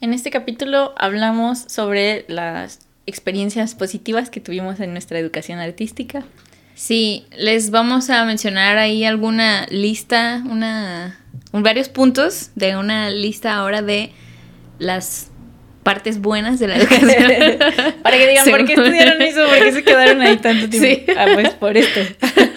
En este capítulo hablamos sobre las experiencias positivas que tuvimos en nuestra educación artística. Sí, les vamos a mencionar ahí alguna lista, una, varios puntos de una lista ahora de las partes buenas de la educación. Para que digan, ¿por qué estudiaron eso? ¿Por qué se quedaron ahí tanto tiempo? Ah, pues por esto.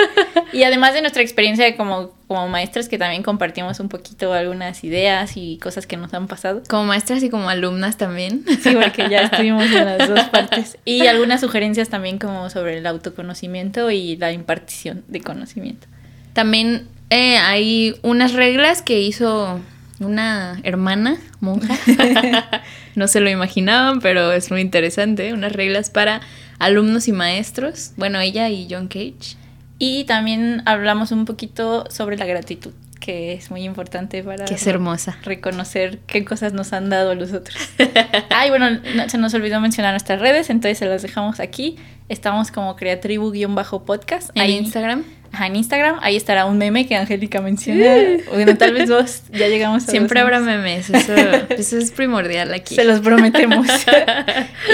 y además de nuestra experiencia como, como maestras, que también compartimos un poquito algunas ideas y cosas que nos han pasado. Como maestras y como alumnas también. Sí, porque ya estuvimos en las dos partes. Y algunas sugerencias también como sobre el autoconocimiento y la impartición de conocimiento. También eh, hay unas reglas que hizo una hermana monja. no se lo imaginaban, pero es muy interesante. Unas reglas para alumnos y maestros. Bueno, ella y John Cage. Y también hablamos un poquito sobre la gratitud, que es muy importante para... Que es hermosa. Reconocer qué cosas nos han dado los otros. Ay, bueno, se nos olvidó mencionar nuestras redes, entonces se las dejamos aquí. Estamos como Creatribu-podcast. En Instagram. Ajá, en Instagram. Ahí estará un meme que Angélica menciona. Bueno, tal vez vos ya llegamos a Siempre habrá memes, eso, eso es primordial aquí. Se los prometemos.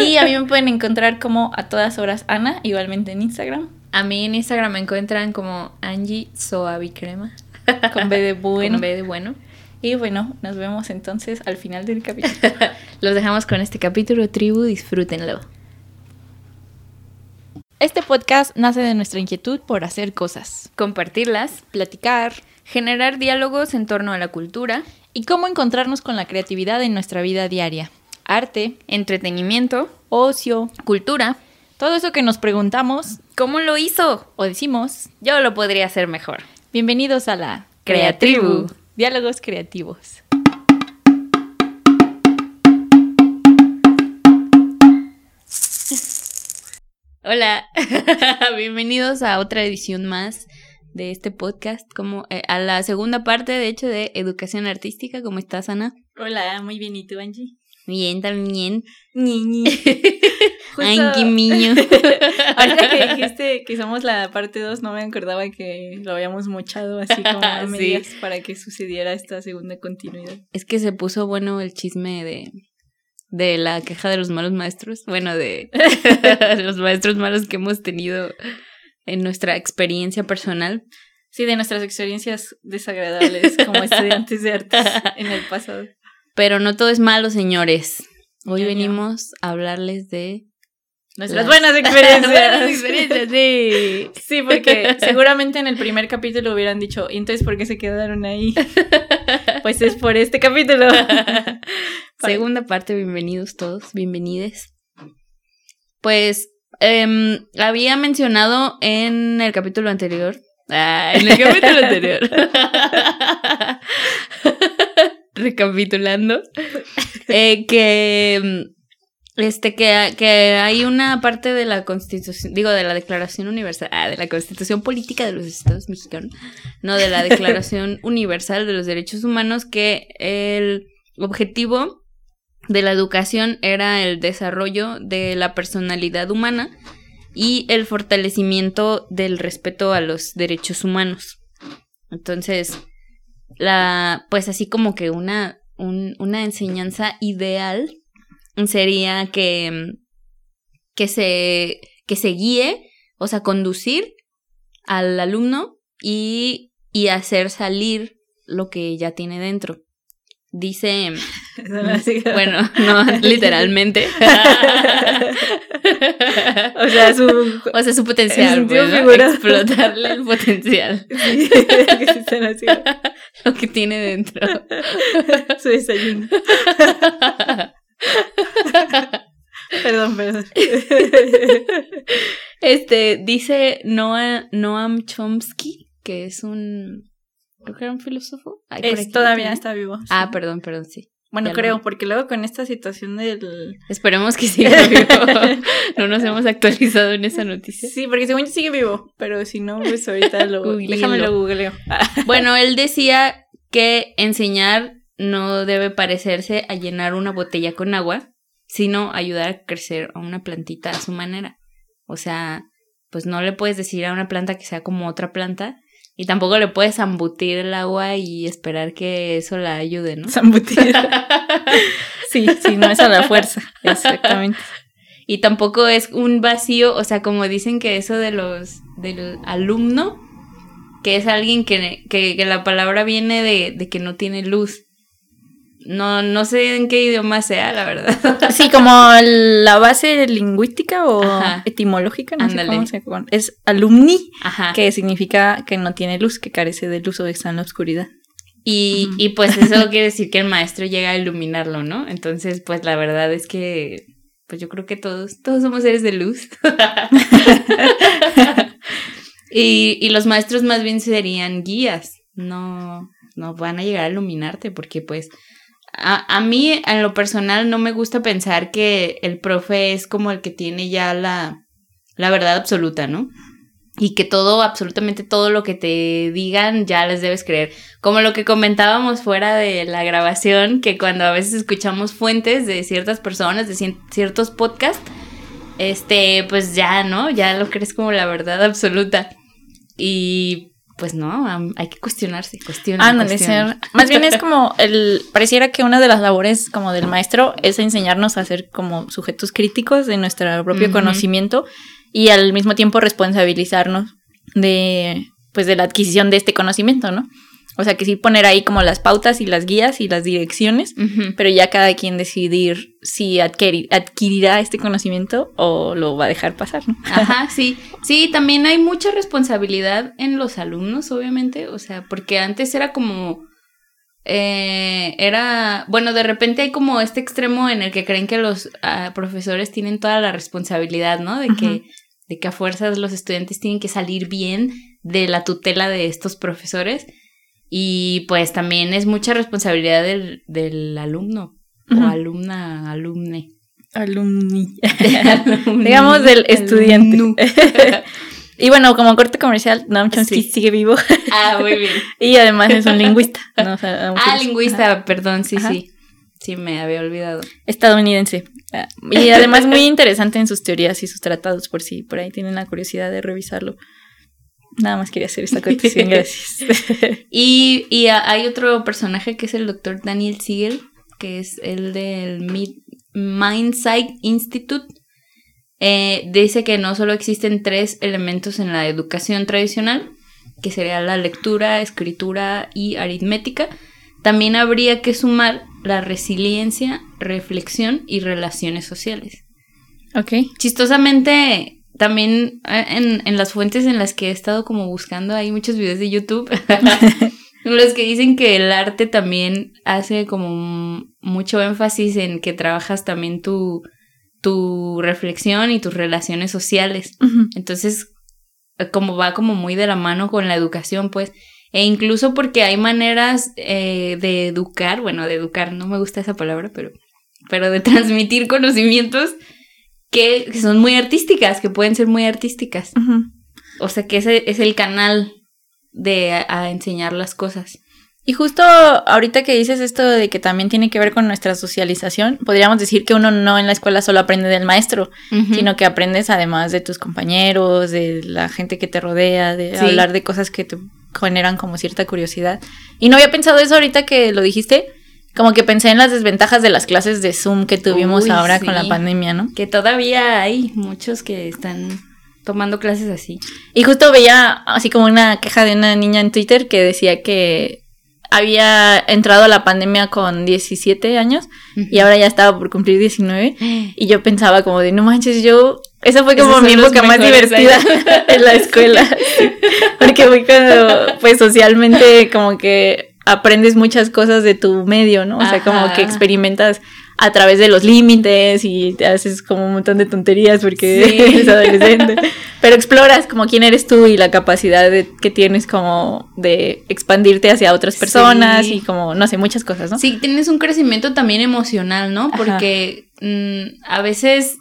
y a mí me pueden encontrar como a todas horas Ana, igualmente en Instagram. A mí en Instagram me encuentran como Angie Crema. Con B de bueno. Con B de bueno. Y bueno, nos vemos entonces al final del capítulo. Los dejamos con este capítulo, tribu, disfrútenlo. Este podcast nace de nuestra inquietud por hacer cosas, compartirlas, platicar, generar diálogos en torno a la cultura y cómo encontrarnos con la creatividad en nuestra vida diaria. Arte, entretenimiento, ocio, cultura todo eso que nos preguntamos, ¿cómo lo hizo? O decimos, yo lo podría hacer mejor. Bienvenidos a la Creatribu. Diálogos creativos. Hola, bienvenidos a otra edición más de este podcast, como eh, a la segunda parte, de hecho, de educación artística. ¿Cómo estás, Ana? Hola, muy bien. ¿Y tú, Angie? Bien, también. Ñi, Ay, qué niño. Ahorita que dijiste que somos la parte 2, no me acordaba que lo habíamos mochado así como a medias para que sucediera esta segunda continuidad. Es que se puso bueno el chisme de, de la queja de los malos maestros. Bueno, de los maestros malos que hemos tenido en nuestra experiencia personal. Sí, de nuestras experiencias desagradables como estudiantes de artes en el pasado. Pero no todo es malo, señores. Hoy venimos a hablarles de nuestras buenas experiencias. buenas experiencias, sí. Sí, porque seguramente en el primer capítulo hubieran dicho, ¿y entonces por qué se quedaron ahí? pues es por este capítulo. Segunda parte, bienvenidos todos, bienvenides. Pues eh, había mencionado en el capítulo anterior. Ah, en el capítulo anterior recapitulando, eh, que, mm, este, que, que hay una parte de la Constitución, digo, de la Declaración Universal, ah, de la Constitución Política de los Estados Mexicanos, no, de la Declaración Universal de los Derechos Humanos, que el objetivo de la educación era el desarrollo de la personalidad humana y el fortalecimiento del respeto a los derechos humanos. Entonces, la, pues así como que una, una enseñanza ideal sería que, que, se, que se guíe, o sea, conducir al alumno y, y hacer salir lo que ya tiene dentro. Dice, bueno, no literalmente. o sea, su, o sea, su potencial, pues, explotarle el potencial. Lo que tiene dentro. su desayuno. perdón, perdón. Este, dice Noam Chomsky, que es un creo que era un filósofo. todavía está vivo. Ah, perdón, perdón, sí. Bueno, creo, porque luego con esta situación del... Esperemos que siga vivo. no nos hemos actualizado en esa noticia. Sí, porque según yo sigue vivo, pero si no, pues ahorita lo... déjame lo googleo. bueno, él decía que enseñar no debe parecerse a llenar una botella con agua, sino ayudar a crecer a una plantita a su manera. O sea, pues no le puedes decir a una planta que sea como otra planta, Y tampoco le puedes zambutir el agua y esperar que eso la ayude, ¿no? Zambutir. sí, sí, no es a la fuerza, exactamente. Y tampoco es un vacío, o sea, como dicen que eso de los, del alumno, que es alguien que, que, que la palabra viene de, de que no tiene luz. No, no sé en qué idioma sea, la verdad. Sí, como la base lingüística o etimológica, no sé cómo se Es alumni, que significa que no tiene luz, que carece de luz o está en la oscuridad. Y, y pues eso quiere decir que el maestro llega a iluminarlo, ¿no? Entonces, pues la verdad es que, pues yo creo que todos, todos somos seres de luz. y, y los maestros más bien serían guías, no, no van a llegar a iluminarte porque pues a, a, mí, en lo personal, no me gusta pensar que el profe es como el que tiene ya la, la verdad absoluta, ¿no? Y que todo, absolutamente todo lo que te digan ya les debes creer. Como lo que comentábamos fuera de la grabación, que cuando a veces escuchamos fuentes de ciertas personas, de ciertos podcasts, este, pues ya, ¿no? Ya lo crees como la verdad absoluta. Y pues no, hay que cuestionarse, cuestionar. Más bien es como el, pareciera que una de las labores como del maestro es enseñarnos a ser como sujetos críticos de nuestro propio conocimiento y al mismo tiempo responsabilizarnos de, pues de la adquisición de este conocimiento, ¿no? O sea, que sí poner ahí como las pautas y las guías y las direcciones, pero ya cada quien decidir si adquirirá este conocimiento o lo va a dejar pasar, ¿no? Ajá, sí. Sí, también hay mucha responsabilidad en los alumnos, obviamente, o sea, porque antes era como... Eh, era, bueno, de repente hay como este extremo en el que creen que los ah, profesores tienen toda la responsabilidad, ¿no? De que, de que a fuerzas los estudiantes tienen que salir bien de la tutela de estos profesores. Y pues también es mucha responsabilidad del, del alumno o alumna, alumne. Alumni. Digamos del estudiante. y bueno, como corte comercial, Noam Chomsky sigue vivo. Ah, muy bien. y además es un lingüista. ah, lingüista, perdón, sí, sí. Sí, me había olvidado. Estadounidense. Ah, y además muy interesante en sus teorías y sus tratados, por si por ahí tienen la curiosidad de revisarlo. Nada más quería hacer esta acotación, gracias. y, y hay otro personaje que es el doctor Daniel Siegel, que es el del Mindsight Institute. Eh, dice que no solo existen tres elementos en la educación tradicional, que sería la lectura, escritura y aritmética, también habría que sumar la resiliencia, reflexión y relaciones sociales. Ok. Chistosamente, también eh, en, en, las fuentes en las que he estado como buscando, hay muchos videos de YouTube. los que dicen que el arte también hace como mucho énfasis en que trabajas también tu, tu reflexión y tus relaciones sociales. Entonces, como va como muy de la mano con la educación, pues. E incluso porque hay maneras eh, de educar, bueno, de educar, no me gusta esa palabra, pero, pero de transmitir conocimientos que, son muy artísticas, que pueden ser muy artísticas. O sea que ese es el canal de a, enseñar las cosas. Y justo ahorita que dices esto de que también tiene que ver con nuestra socialización, podríamos decir que uno no en la escuela solo aprende del maestro, sino que aprendes además de tus compañeros, de la gente que te rodea, de hablar de cosas que te generan como cierta curiosidad. Y no había pensado eso ahorita que lo dijiste, como que pensé en las desventajas de las clases de Zoom que tuvimos ahora con la pandemia, ¿no? Que todavía hay muchos que están tomando clases así. Y justo veía así como una queja de una niña en Twitter que decía que había entrado a la pandemia con 17 años y ahora ya estaba por cumplir 19 y yo pensaba como de no manches yo esa fue como mi época más divertida en la escuela. Porque fue cuando pues socialmente como que aprendes muchas cosas de tu medio, ¿no? O sea, como que experimentas a través de los límites y te haces como un montón de tonterías porque eres adolescente. Pero exploras como quién eres tú y la capacidad que tienes como de expandirte hacia otras personas y como, no sé, muchas cosas, ¿no? Sí, tienes un crecimiento también emocional, ¿no? Porque mm, a veces,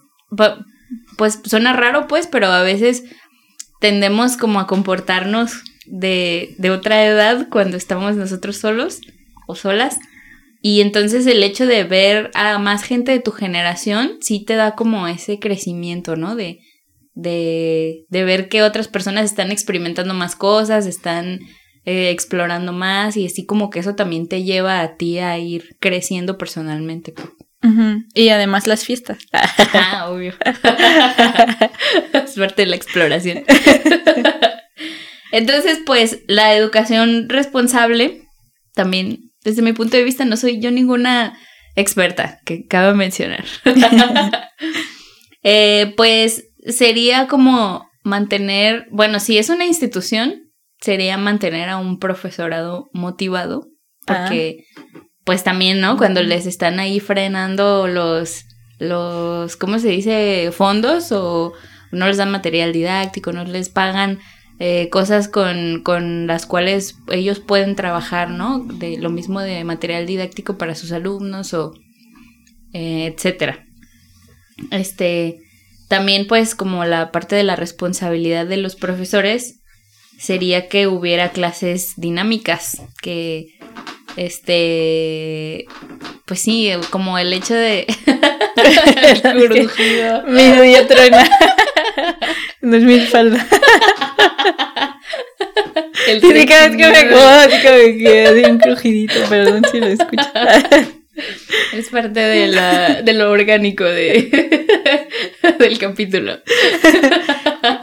pues suena raro, pues, pero a veces tendemos como a comportarnos de, de otra edad cuando estamos nosotros solos o solas. Y entonces el hecho de ver a más gente de tu generación sí te da como ese crecimiento, ¿no? De, de, de ver que otras personas están experimentando más cosas, están eh, explorando más y así como que eso también te lleva a ti a ir creciendo personalmente. Y además las fiestas. Ah, obvio. es parte de la exploración. Entonces, pues la educación responsable, también desde mi punto de vista, no soy yo ninguna experta, que cabe mencionar. Eh, pues sería como mantener, bueno, si es una institución, sería mantener a un profesorado motivado, porque pues también, ¿no? Cuando les están ahí frenando los, los, ¿cómo se dice? Fondos o no les dan material didáctico, no les pagan eh, cosas con, con, las cuales ellos pueden trabajar, ¿no? De lo mismo de material didáctico para sus alumnos o eh, etcétera. Este, también pues como la parte de la responsabilidad de los profesores sería que hubiera clases dinámicas, que este pues sí, como el hecho de Mi día truena. no es mi falda. El sí, cada vez que me que me quedé un crujidito, perdón si lo escuchas. Es parte de, la, de lo orgánico de, del capítulo.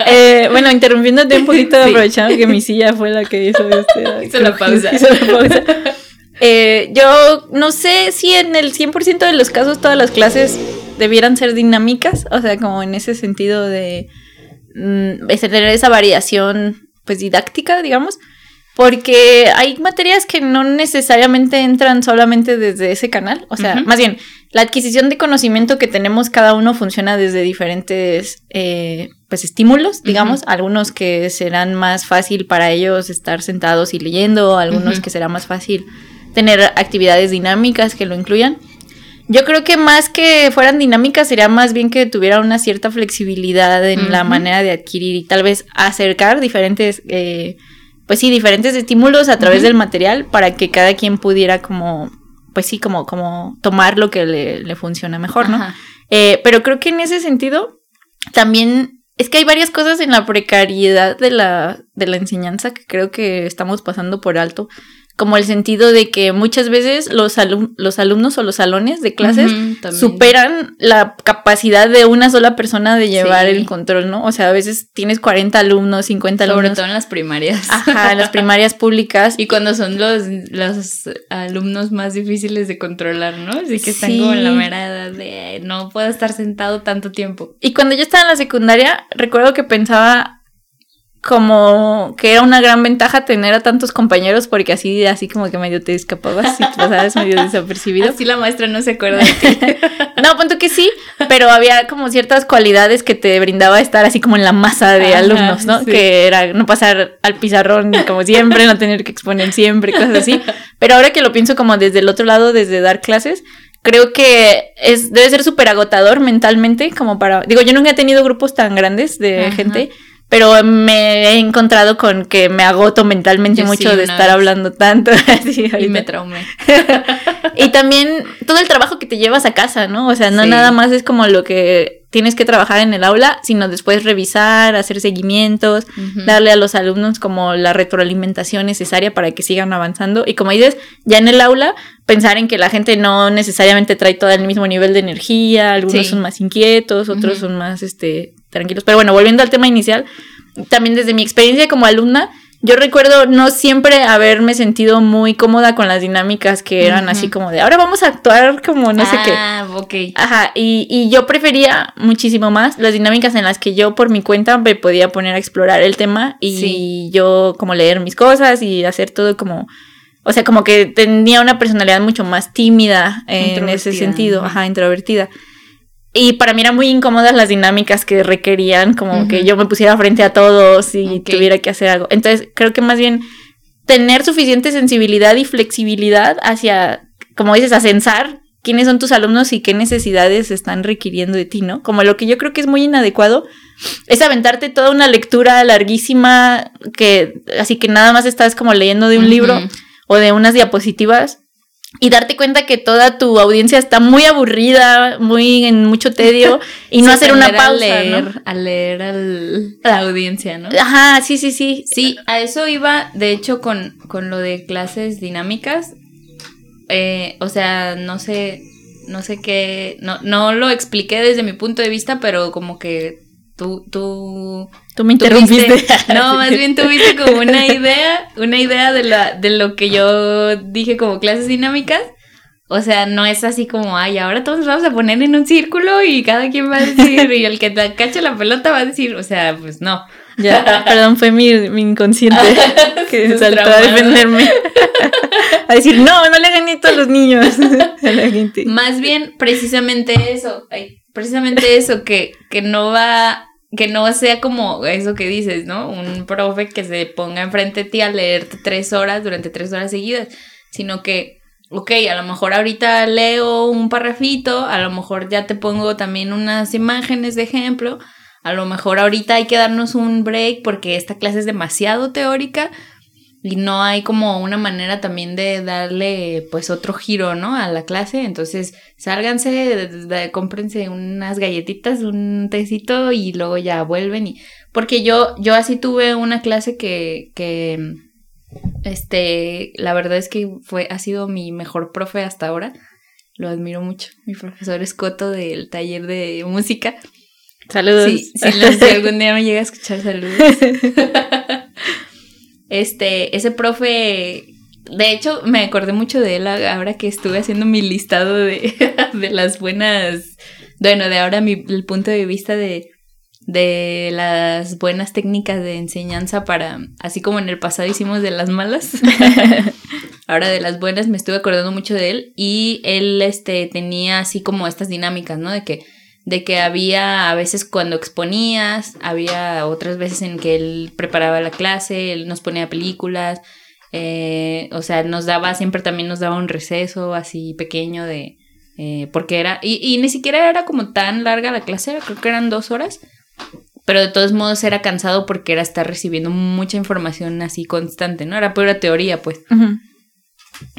Eh, bueno, interrumpiéndote un poquito, aprovechando que mi silla fue la que hizo este. Hizo la pausa. Eh, yo no sé si en el 100% de los casos todas las clases debieran ser dinámicas, o sea, como en ese sentido de mm, tener esa variación pues didáctica, digamos. Porque hay materias que no necesariamente entran solamente desde ese canal. O sea, más bien, la adquisición de conocimiento que tenemos cada uno funciona desde diferentes eh, pues estímulos, digamos. Algunos que serán más fácil para ellos estar sentados y leyendo, algunos que será más fácil tener actividades dinámicas que lo incluyan. Yo creo que más que fueran dinámicas sería más bien que tuviera una cierta flexibilidad en la manera de adquirir y tal vez acercar diferentes eh, pues sí, diferentes estímulos a través del material para que cada quien pudiera como, pues sí, como, como tomar lo que le, funciona mejor, ¿no? Eh, pero creo que en ese sentido también es que hay varias cosas en la precariedad de la, de la enseñanza que creo que estamos pasando por alto como el sentido de que muchas veces los, los alumnos o los salones de clases superan la capacidad de una sola persona de llevar el control, ¿no? O sea, a veces tienes 40 alumnos, 50 alumnos. Sobre todo en las primarias. Ajá, en las primarias públicas. Y cuando son los, los alumnos más difíciles de controlar, ¿no? Así que están como en la mera edad de no puedo estar sentado tanto tiempo. Y cuando yo estaba en la secundaria, recuerdo que pensaba como que era una gran ventaja tener a tantos compañeros porque así, así como que medio te escapabas y pasabas medio desapercibido. Así la maestra no se acuerda de ti. no, punto que sí, pero había como ciertas cualidades que te brindaba estar así como en la masa de alumnos, ¿no? Que era no pasar al pizarrón como siempre, no tener que exponer siempre, cosas así. Pero ahora que lo pienso como desde el otro lado, desde dar clases, creo que es debe ser súper agotador mentalmente como para digo yo nunca he tenido grupos tan grandes de gente pero me he encontrado con que me agoto mentalmente mucho de estar hablando tanto. y me traumé. y también todo el trabajo que te llevas a casa, ¿no? O sea, no nada más es como lo que tienes que trabajar en el aula, sino después revisar, hacer seguimientos, darle a los alumnos como la retroalimentación necesaria para que sigan avanzando. Y como dices, ya en el aula, pensar en que la gente no necesariamente trae todo el mismo nivel de energía, algunos son más inquietos, otros son más, este, tranquilos. Pero bueno, volviendo al tema inicial, también desde mi experiencia como alumna, yo recuerdo no siempre haberme sentido muy cómoda con las dinámicas que eran así como de ahora vamos a actuar como no sé qué. Ah, ok. Ajá, y, y, yo prefería muchísimo más las dinámicas en las que yo por mi cuenta me podía poner a explorar el tema y yo como leer mis cosas y hacer todo como. O sea, como que tenía una personalidad mucho más tímida en ese sentido, ajá, introvertida. Y para mí eran muy incómodas las dinámicas que requerían, como que yo me pusiera frente a todos y tuviera que hacer algo. Entonces, creo que más bien tener suficiente sensibilidad y flexibilidad hacia, como dices, a censar quiénes son tus alumnos y qué necesidades están requiriendo de ti, ¿no? Como lo que yo creo que es muy inadecuado es aventarte toda una lectura larguísima que así que nada más estás como leyendo de un libro o de unas diapositivas y darte cuenta que toda tu audiencia está muy aburrida, muy en mucho tedio y no hacer una pausa, a leer, ¿no? a leer al, a la audiencia, ¿no? Ajá, sí, sí, sí. Sí, a eso iba, de hecho, con, con lo de clases dinámicas. Eh, o sea, no sé, no sé qué, no, no lo expliqué desde mi punto de vista, pero como que tú, tú, tú me interrumpiste. no, más bien tuviste como una idea, una idea de, la, de lo que yo dije como clases dinámicas. O sea, no es así como, ay, ahora todos nos vamos a poner en un círculo y cada quien va a decir, y el que te cacha la pelota va a decir, o sea, pues no. Ya, perdón, fue mi, mi inconsciente que saltó a defenderme. a decir, no, no le hagan esto a los niños, a la gente. Más bien, precisamente eso, ay, precisamente eso, que, que no va, que no sea como eso que dices, ¿no? Un profe que se ponga enfrente de ti a leerte tres horas durante tres horas seguidas, sino que, ok, a lo mejor ahorita leo un parrafito, a lo mejor ya te pongo también unas imágenes de ejemplo, a lo mejor ahorita hay que darnos un break porque esta clase es demasiado teórica, y no hay como una manera también de darle pues otro giro, ¿no? A la clase, entonces sálganse, de, de, cómprense unas galletitas, un tecito y luego ya vuelven y porque yo yo así tuve una clase que que este la verdad es que fue ha sido mi mejor profe hasta ahora. Lo admiro mucho, mi profesor Escoto del taller de música. Saludos. Sí, si, si algún día me llega a escuchar saludos. Este, ese profe, de hecho, me acordé mucho de él ahora que estuve haciendo mi listado de, de las buenas, bueno, de ahora mi, el punto de vista de, de las buenas técnicas de enseñanza para, así como en el pasado hicimos de las malas, ahora de las buenas me estuve acordando mucho de él y él, este, tenía así como estas dinámicas, ¿no? De que de que había a veces cuando exponías, había otras veces en que él preparaba la clase, él nos ponía películas, eh, o sea, nos daba, siempre también nos daba un receso así pequeño de, eh, porque era, y, y, ni siquiera era como tan larga la clase, creo que eran dos horas, pero de todos modos era cansado porque era estar recibiendo mucha información así constante, ¿no? Era pura teoría, pues. Uh -huh.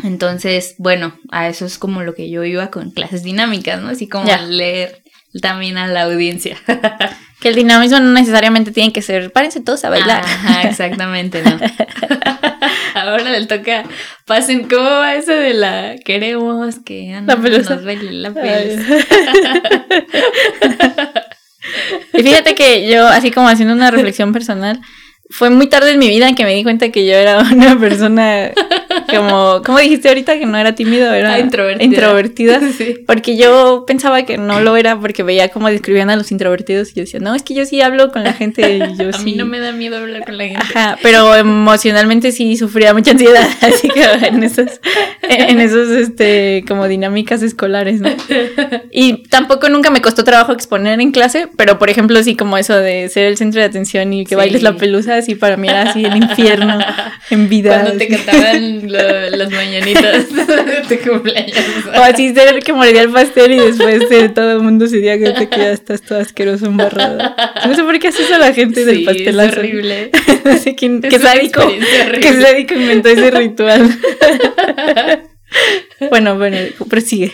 Entonces, bueno, a eso es como lo que yo iba con clases dinámicas, ¿no? Así como Ya. leer también a la audiencia. Que el dinamismo no necesariamente tiene que ser, párense todos a bailar. Ajá, exactamente, ¿no? Ahora le toca, pasen, ¿cómo va eso de la queremos que Ana La pelusa. nos baile la pelusa? Y fíjate que yo, así como haciendo una reflexión personal, fue muy tarde en mi vida en que me di cuenta que yo era una persona como, ¿cómo dijiste ahorita? Que no era tímido, era Ah, introvertida. introvertida. Sí. Porque yo pensaba que no lo era porque veía cómo describían a los introvertidos y yo decía, no, es que yo sí hablo con la gente y yo A sí. mí no me da miedo hablar con la gente. Ajá, pero emocionalmente sí sufría mucha ansiedad, así que en esos, en esos, este, como dinámicas escolares, ¿no? Y tampoco nunca me costó trabajo exponer en clase, pero por ejemplo, sí como eso de ser el centro de atención y que Sí. bailes la pelusa, así para mí era así el infierno en vida. Cuando te cantaban las mañanitas de tu cumpleaños. O así ser el que mordía el pastel y después de todo el mundo se diga que te que ya estás todo asqueroso embarrado. No sé por qué hace eso la gente del Sí, pastelazo. es horrible. Quién, Es una sádico, qué sádico inventó ese ritual. bueno, bueno, prosigue.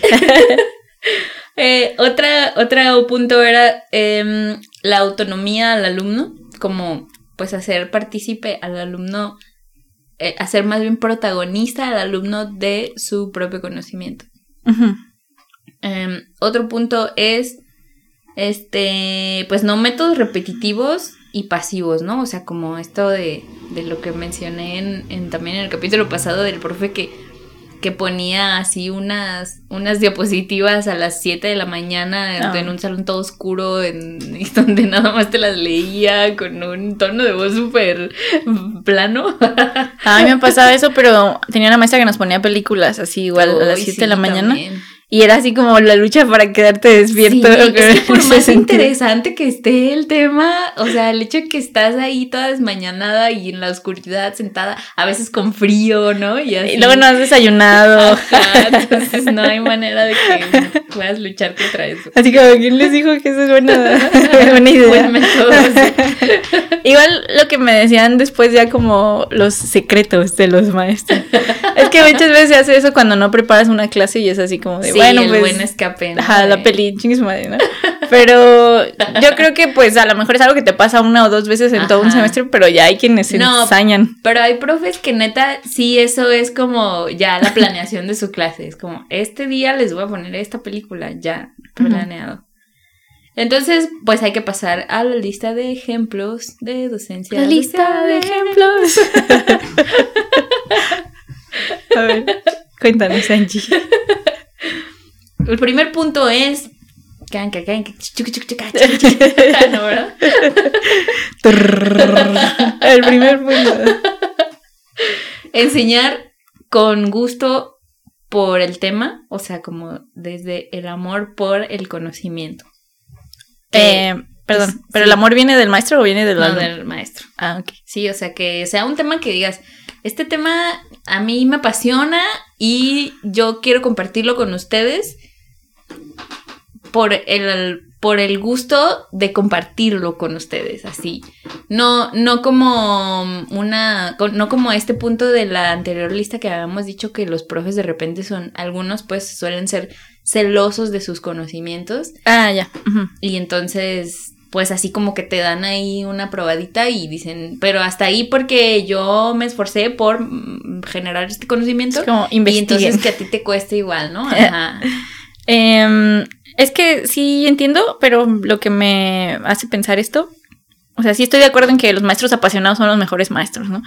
Eh, otra, otro punto era em, la autonomía al alumno, como pues hacer partícipe al alumno, eh, hacer más bien protagonista al alumno de su propio conocimiento. Em, otro punto es, este, pues no métodos repetitivos y pasivos, ¿no? O sea, como esto de, de lo que mencioné en, en- también en el capítulo pasado del profe que, que ponía así unas, unas diapositivas a las 7 de la mañana en, Ah. en un salón todo oscuro, en, y donde nada más te las leía con un tono de voz súper plano. A mí me pasaba eso, pero tenía una maestra que nos ponía películas así igual a las Uy, 7 de la mañana. también. Y era así como la lucha para quedarte despierto. Sí, es que por más interesante que esté el tema, o sea, el hecho de que estás ahí toda desmañanada y en la oscuridad sentada, a veces con frío, ¿no? Y, así. y luego no has desayunado. entonces no hay manera de que puedas luchar contra eso. Así como, ¿quién les dijo que eso es buena, buena idea? Igual lo que me decían después ya como los secretos de los maestros. es que muchas veces se hace eso cuando no preparas una clase y es así como de bueno, el pues, buen escape. Ajá, la peli, madre, ¿no? Pero yo creo que pues a lo mejor es algo que te pasa una o dos veces en todo un semestre, pero ya hay quienes se no, ensañan. Pero hay profes que neta, sí, eso es como ya la planeación de su clase. Es como, este día les voy a poner esta película, ya planeado. Entonces, pues hay que pasar a la lista de ejemplos de docencia. La lista de ejemplos. a ver, cuéntanos, Angie. El primer punto es. El primer punto. Enseñar con gusto por el tema, o sea, como desde el amor por el conocimiento. Eh, perdón, ¿pero el amor viene del maestro o viene del no, del maestro. Ah, ok. Sí, o sea, que sea un tema que digas, este tema a mí me apasiona y yo quiero compartirlo con ustedes por el, por el gusto de compartirlo con ustedes, así. No, no como una, no como este punto de la anterior lista que habíamos dicho que los profes de repente son, algunos pues suelen ser celosos de sus conocimientos. Ah, ya. Y entonces, pues así como que te dan ahí una probadita y dicen, pero hasta ahí porque yo me esforcé por mm, generar este conocimiento. como y entonces que a ti te cueste igual, ¿no? Ajá. Em, es que sí entiendo, pero lo que me hace pensar esto, o sea, sí estoy de acuerdo en que los maestros apasionados son los mejores maestros, ¿no?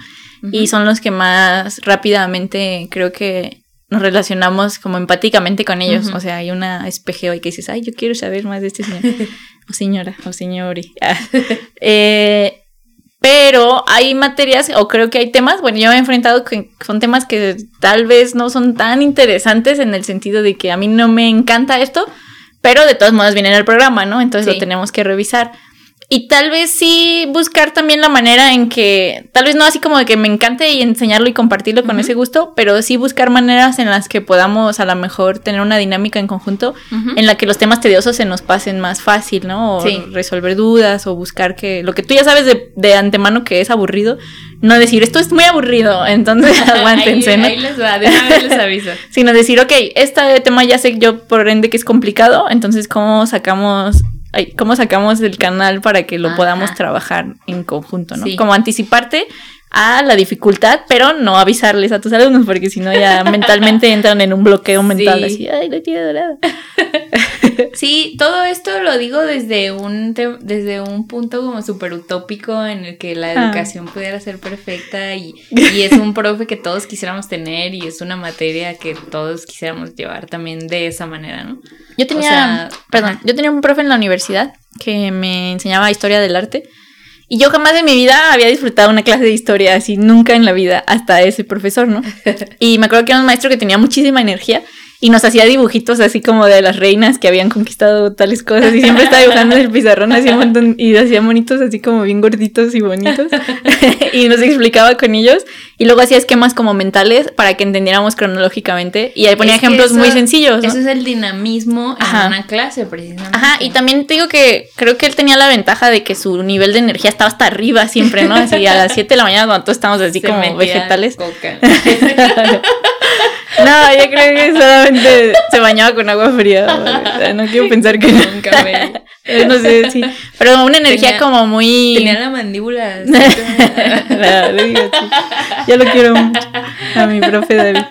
Y son los que más rápidamente creo que nos relacionamos como empáticamente con ellos. O sea, hay una espejeo y que dices, ay, yo quiero saber más de este señor. o señora, o señori. eh, pero hay materias, o creo que hay temas, bueno, yo me he enfrentado con son temas que tal vez no son tan interesantes en el sentido de que a mí no me encanta esto, pero de todos modos viene en el programa, ¿no? Entonces lo tenemos que revisar. Y tal vez sí buscar también la manera en que, tal vez no así como de que me encante y enseñarlo y compartirlo con ese gusto, pero sí buscar maneras en las que podamos a lo mejor tener una dinámica en conjunto en la que los temas tediosos se nos pasen más fácil, ¿no? O resolver dudas o buscar que lo que tú ya sabes de, de, antemano que es aburrido, no decir esto es muy aburrido, entonces aguántense, ¿no? Ahí les va, de una vez les aviso. Sino decir, ok, este tema ya sé yo por ende que es complicado, entonces ¿cómo sacamos cómo sacamos el canal para que lo podamos trabajar en conjunto, ¿no? Como anticiparte a la dificultad, pero no avisarles a tus alumnos, porque si no ya mentalmente entran en un bloqueo mental así, ay, la tía dorada. Sí, todo esto lo digo desde un, desde un punto como súper utópico en el que la ah. educación pudiera ser perfecta y, y, es un profe que todos quisiéramos tener y es una materia que todos quisiéramos llevar también de esa manera, ¿no? Yo tenía, perdón, yo tenía un profe en la universidad que me enseñaba historia del arte y yo jamás en mi vida había disfrutado una clase de historia así, nunca en la vida, hasta ese profesor, ¿no? Y me acuerdo que era un maestro que tenía muchísima energía y nos hacía dibujitos así como de las reinas que habían conquistado tales cosas y siempre estaba dibujando en el pizarrón así un montón y hacía monitos así como bien gorditos y bonitos y nos explicaba con ellos y luego hacía esquemas como mentales para que entendiéramos cronológicamente y ahí ponía ejemplos muy sencillos. ¿no? Eso es el dinamismo en una clase precisamente. Ajá, y también te digo que creo que él tenía la ventaja de que su nivel de energía estaba hasta arriba siempre, ¿no? Así a las 7 de la mañana cuando todos estamos así como vegetales. No, yo creo que solamente se bañaba con agua fría. no quiero pensar que nunca me. No sé, sí. Pero una energía como muy. Tenía la mandíbula. Ya lo quiero mucho a mi profe David.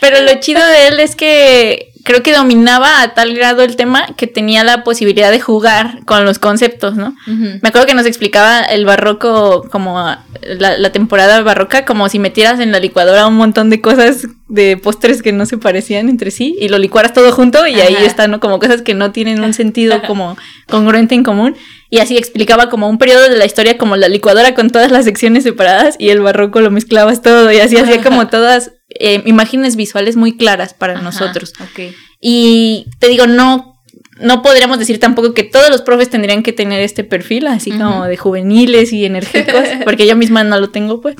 Pero lo chido de él es que creo que dominaba a tal grado el tema que tenía la posibilidad de jugar con los conceptos, ¿no? Me acuerdo que nos explicaba el barroco como la, temporada barroca, como si metieras en la licuadora un montón de cosas de postres que no se parecían entre sí y lo licuaras todo junto y ahí están, ¿no? Como cosas que no tienen un sentido como congruente en común. Y así explicaba como un periodo de la historia como la licuadora con todas las secciones separadas y el barroco lo mezclabas todo y así hacía como todas eh, imágenes visuales muy claras para nosotros. Ok. Y te digo, no no podríamos decir tampoco que todos los profes tendrían que tener este perfil, así como de juveniles y enérgicos, porque yo misma no lo tengo, pues.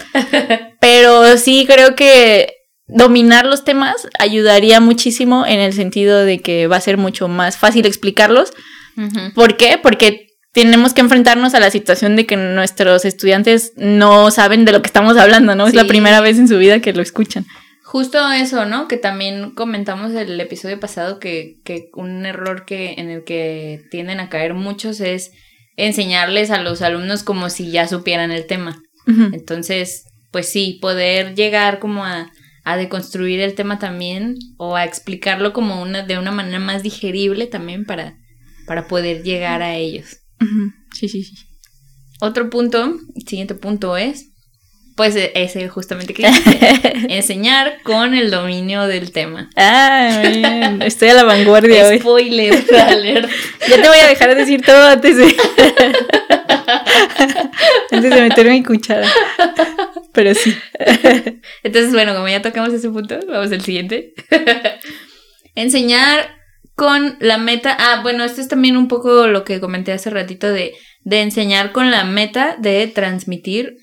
Pero sí creo que dominar los temas ayudaría muchísimo en el sentido de que va a ser mucho más fácil explicarlos. ¿Por qué? Porque tenemos que enfrentarnos a la situación de que nuestros estudiantes no saben de lo que estamos hablando, ¿no? Es la primera vez en su vida que lo escuchan. Justo eso, ¿no? Que también comentamos el episodio pasado que, que un error que, en el que tienden a caer muchos es enseñarles a los alumnos como si ya supieran el tema. Entonces, pues sí, poder llegar como a, a deconstruir el tema también o a explicarlo como una de una manera más digerible también para, para poder llegar a ellos. Sí, sí, sí. Otro punto, siguiente punto es, pues ese justamente que enseñar con el dominio del tema. Ah, bien. Estoy a la vanguardia hoy. Spoiler alert. ya te voy a dejar de decir todo antes de antes de meter mi cuchara. Pero sí. Entonces, bueno, como ya tocamos ese punto, vamos al siguiente. enseñar con la meta. Ah, bueno, esto es también un poco lo que comenté hace ratito de, de enseñar con la meta de transmitir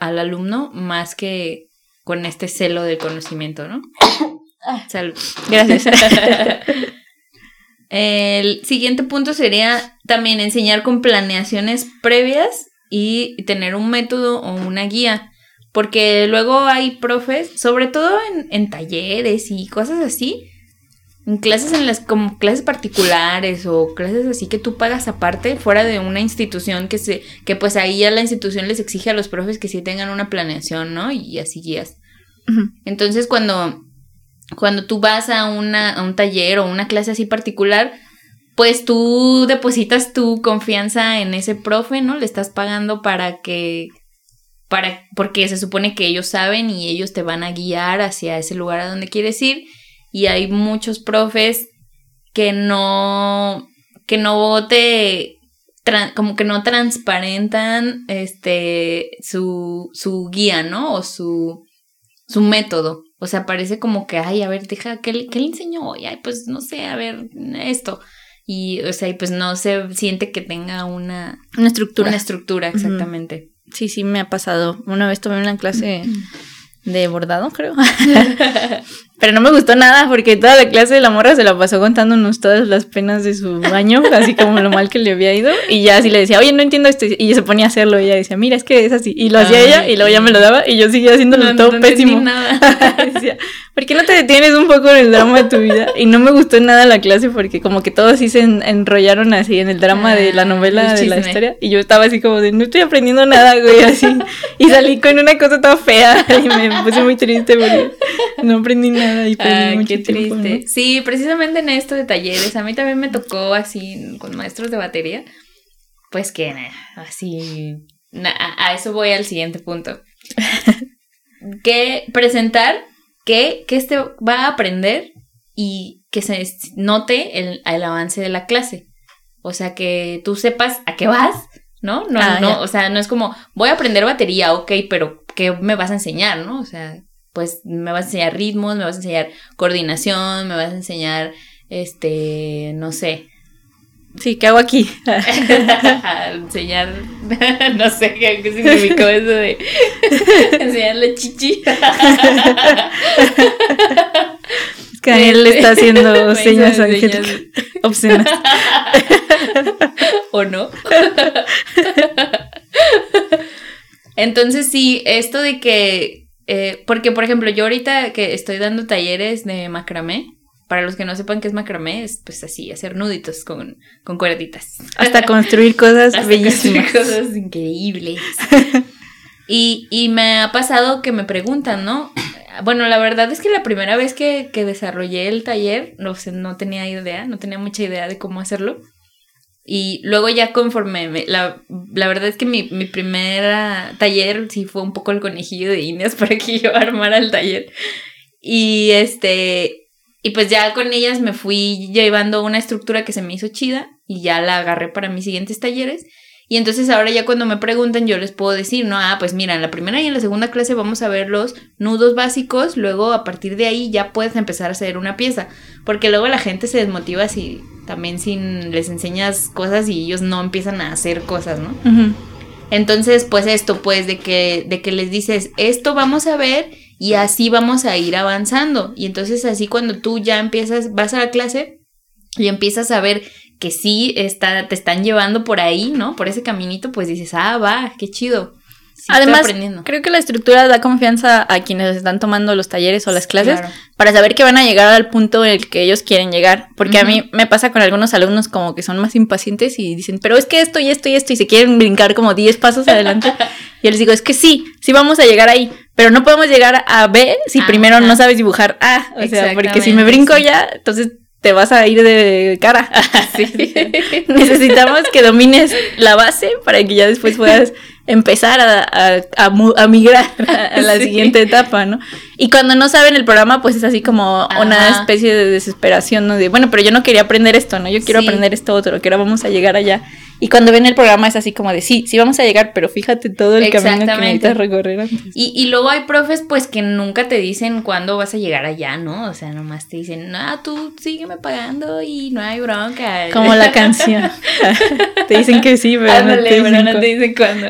al alumno más que con este celo del conocimiento, ¿no? Salud. Gracias. El siguiente punto sería también enseñar con planeaciones previas y tener un método o una guía. Porque luego hay profes, sobre todo en, en talleres y cosas así, en clases en las como clases particulares o clases así que tú pagas aparte fuera de una institución que se que pues ahí ya la institución les exige a los profes que sí tengan una planeación, ¿no? Y así guías. Entonces cuando cuando tú vas a una a un taller o una clase así particular, pues tú depositas tu confianza en ese profe, ¿no? Le estás pagando para que para porque se supone que ellos saben y ellos te van a guiar hacia ese lugar a donde quieres ir y hay muchos profes que no, que no te, como que no transparentan este, su, su guía, ¿no? O su, su método. O sea, parece como que, ay, a ver, deja, ¿qué, qué le enseñó hoy? Ay, pues no sé, a ver, esto. Y, o sea, y pues no se siente que tenga una, una estructura. Una estructura, exactamente. Sí, sí, me ha pasado. Una vez tomé una clase de bordado, creo. Pero no me gustó nada porque toda la clase de la morra se la pasó contándonos todas las penas de su año, así como lo mal que le había ido. Y ya así le decía, oye, no entiendo esto. Y se ponía a hacerlo. Y ella decía, mira, es que es así. Y lo hacía ella y luego ya me lo daba. Y yo seguía haciéndolo todo no pésimo. Nada. decía, ¿por qué no te detienes un poco en el drama de tu vida? Y no me gustó nada la clase porque como que todos sí se enrollaron así en el drama de la ah, novela, de la historia. Y yo estaba así como de, no estoy aprendiendo nada, güey, así. Y salí con una cosa toda fea y me puse muy triste porque no aprendí nada. Ay, qué triste. Sí, precisamente en esto de talleres, a mí también me tocó así con maestros de batería, pues que así, a, eso voy al siguiente punto. que presentar que, que este va a aprender y que se note el, avance de la clase. O sea, que tú sepas a qué vas, ¿no? No, ah, no, o sea, no es como, voy a aprender batería, ok, pero ¿qué me vas a enseñar, no? O sea, pues me vas a enseñar ritmos, me vas a enseñar coordinación, me vas a enseñar, este, no sé. Sí, ¿qué hago aquí? enseñar, no sé qué, significó eso de enseñarle chichi. es que Daniel le está haciendo señas obscenas. ¿O no? Entonces sí, esto de que eh, porque, por ejemplo, yo ahorita que estoy dando talleres de macramé, para los que no sepan qué es macramé, es pues así, hacer nuditos con, con cuerditas. Hasta construir cosas Hasta bellísimas. Construir cosas increíbles. y, y me ha pasado que me preguntan, ¿no? Bueno, la verdad es que la primera vez que, que desarrollé el taller, no, sé, no tenía idea, no tenía mucha idea de cómo hacerlo. Y luego ya conforme, la, la, verdad es que mi, mi primer taller sí fue un poco el conejillo de indias para que yo armara el taller. Y este, y pues ya con ellas me fui llevando una estructura que se me hizo chida y ya la agarré para mis siguientes talleres. Y entonces ahora ya cuando me preguntan yo les puedo decir, no, ah, pues mira, en la primera y en la segunda clase vamos a ver los nudos básicos, luego a partir de ahí ya puedes empezar a hacer una pieza, porque luego la gente se desmotiva si también sin les enseñas cosas y ellos no empiezan a hacer cosas, ¿no? Entonces, pues esto, pues de que, de que les dices, esto vamos a ver y así vamos a ir avanzando. Y entonces así cuando tú ya empiezas, vas a la clase y empiezas a ver que sí está, te están llevando por ahí, ¿no? Por ese caminito, pues dices, ah, va, qué chido. Además, creo que la estructura da confianza a quienes están tomando los talleres o las clases para saber que van a llegar al punto en el que ellos quieren llegar. Porque a mí me pasa con algunos alumnos como que son más impacientes y dicen, pero es que esto y esto y esto y se quieren brincar como 10 pasos adelante. y yo les digo, es que sí, sí vamos a llegar ahí, pero no podemos llegar a B si primero no sabes dibujar A. O sea, porque si me brinco ya, entonces te vas a ir de cara. Necesitamos que domines la base para que ya después puedas empezar a, a, migrar a, la siguiente etapa, ¿no? Y cuando no saben el programa, pues es así como una especie de desesperación, ¿no? De, bueno, pero yo no quería aprender esto, ¿no? Yo quiero aprender esto otro, que ahora vamos a llegar allá. Y cuando ven el programa es así como de, sí, sí vamos a llegar, pero fíjate todo el camino que necesitas recorrer. Y, y luego hay profes pues que nunca te dicen cuándo vas a llegar allá, ¿no? O sea, nomás te dicen, no, tú sígueme pagando y no hay bronca. Como la canción. te dicen que sí, pero, no, te dicen cuándo.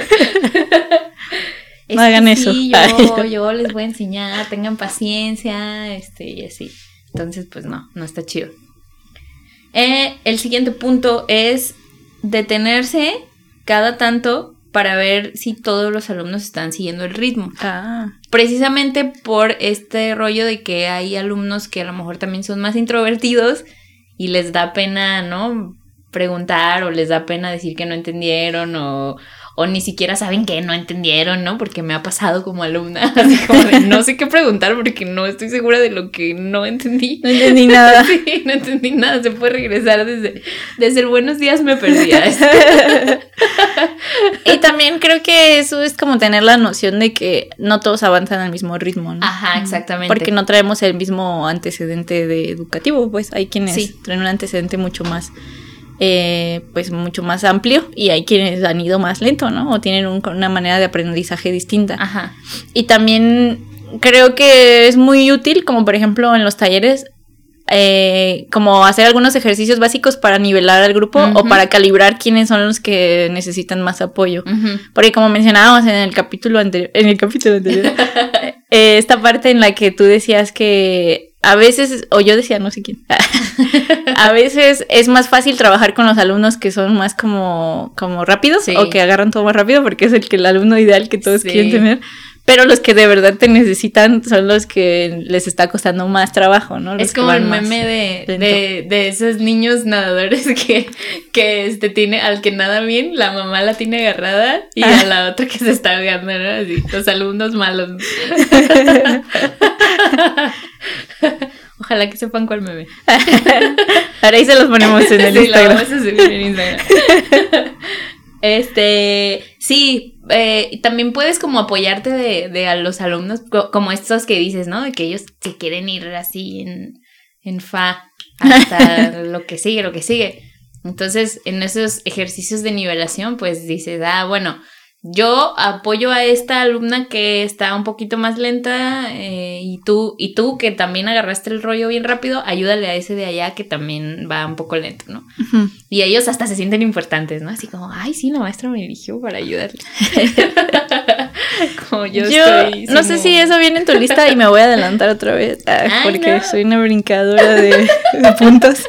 no hagan eso. yo, yo les voy a enseñar, tengan paciencia, este, y así. Entonces, pues no, no está chido. Eh, el siguiente punto es detenerse cada tanto para ver si todos los alumnos están siguiendo el ritmo. Ah. Precisamente por este rollo de que hay alumnos que a lo mejor también son más introvertidos y les da pena, ¿no? Preguntar o les da pena decir que no entendieron o, o ni siquiera saben que no entendieron, ¿no? Porque me ha pasado como alumna, así como de no sé qué preguntar porque no estoy segura de lo que no entendí. No entendí nada. Sí, no entendí nada, se puede regresar desde, desde el buenos días me perdí. y también creo que eso es como tener la noción de que no todos avanzan al mismo ritmo, ¿no? Ajá, exactamente. Porque no traemos el mismo antecedente de educativo, pues hay quienes traen un antecedente mucho más eh, pues mucho más amplio y hay quienes han ido más lento, ¿no? O tienen una manera de aprendizaje distinta. Ajá. Y también creo que es muy útil, como por ejemplo en los talleres, eh, como hacer algunos ejercicios básicos para nivelar al grupo o para calibrar quiénes son los que necesitan más apoyo. Porque como mencionábamos en el capítulo anterior, en el capítulo anterior, eh, esta parte en la que tú decías que a veces, o yo decía, no sé quién, a veces es más fácil trabajar con los alumnos que son más como, como rápidos o que agarran todo más rápido porque es el que el alumno ideal que todos quieren tener. Pero los que de verdad te necesitan son los que les está costando más trabajo, ¿no? es como el meme de, de, esos niños nadadores que, que este tiene, al que nada bien, la mamá la tiene agarrada y a la otra que se está ahogando, ¿no? Así, los alumnos malos. Ojalá que sepan cuál me ve. Ahora ahí se los ponemos en el Instagram. en Instagram. Este, sí, eh, también puedes como apoyarte de, de, a los alumnos como estos que dices, ¿no? De que ellos se quieren ir así en, en fa hasta lo que sigue, lo que sigue. Entonces, en esos ejercicios de nivelación, pues dices, ah, bueno, yo apoyo a esta alumna que está un poquito más lenta eh, y tú y tú que también agarraste el rollo bien rápido, ayúdale a ese de allá que también va un poco lento, ¿no? Y ellos hasta se sienten importantes, ¿no? Así como, ay, sí, la maestra me eligió para ayudarle. como yo, estoy, no sé si eso viene en tu lista y me voy a adelantar otra vez ah, porque soy una brincadora de, de puntos.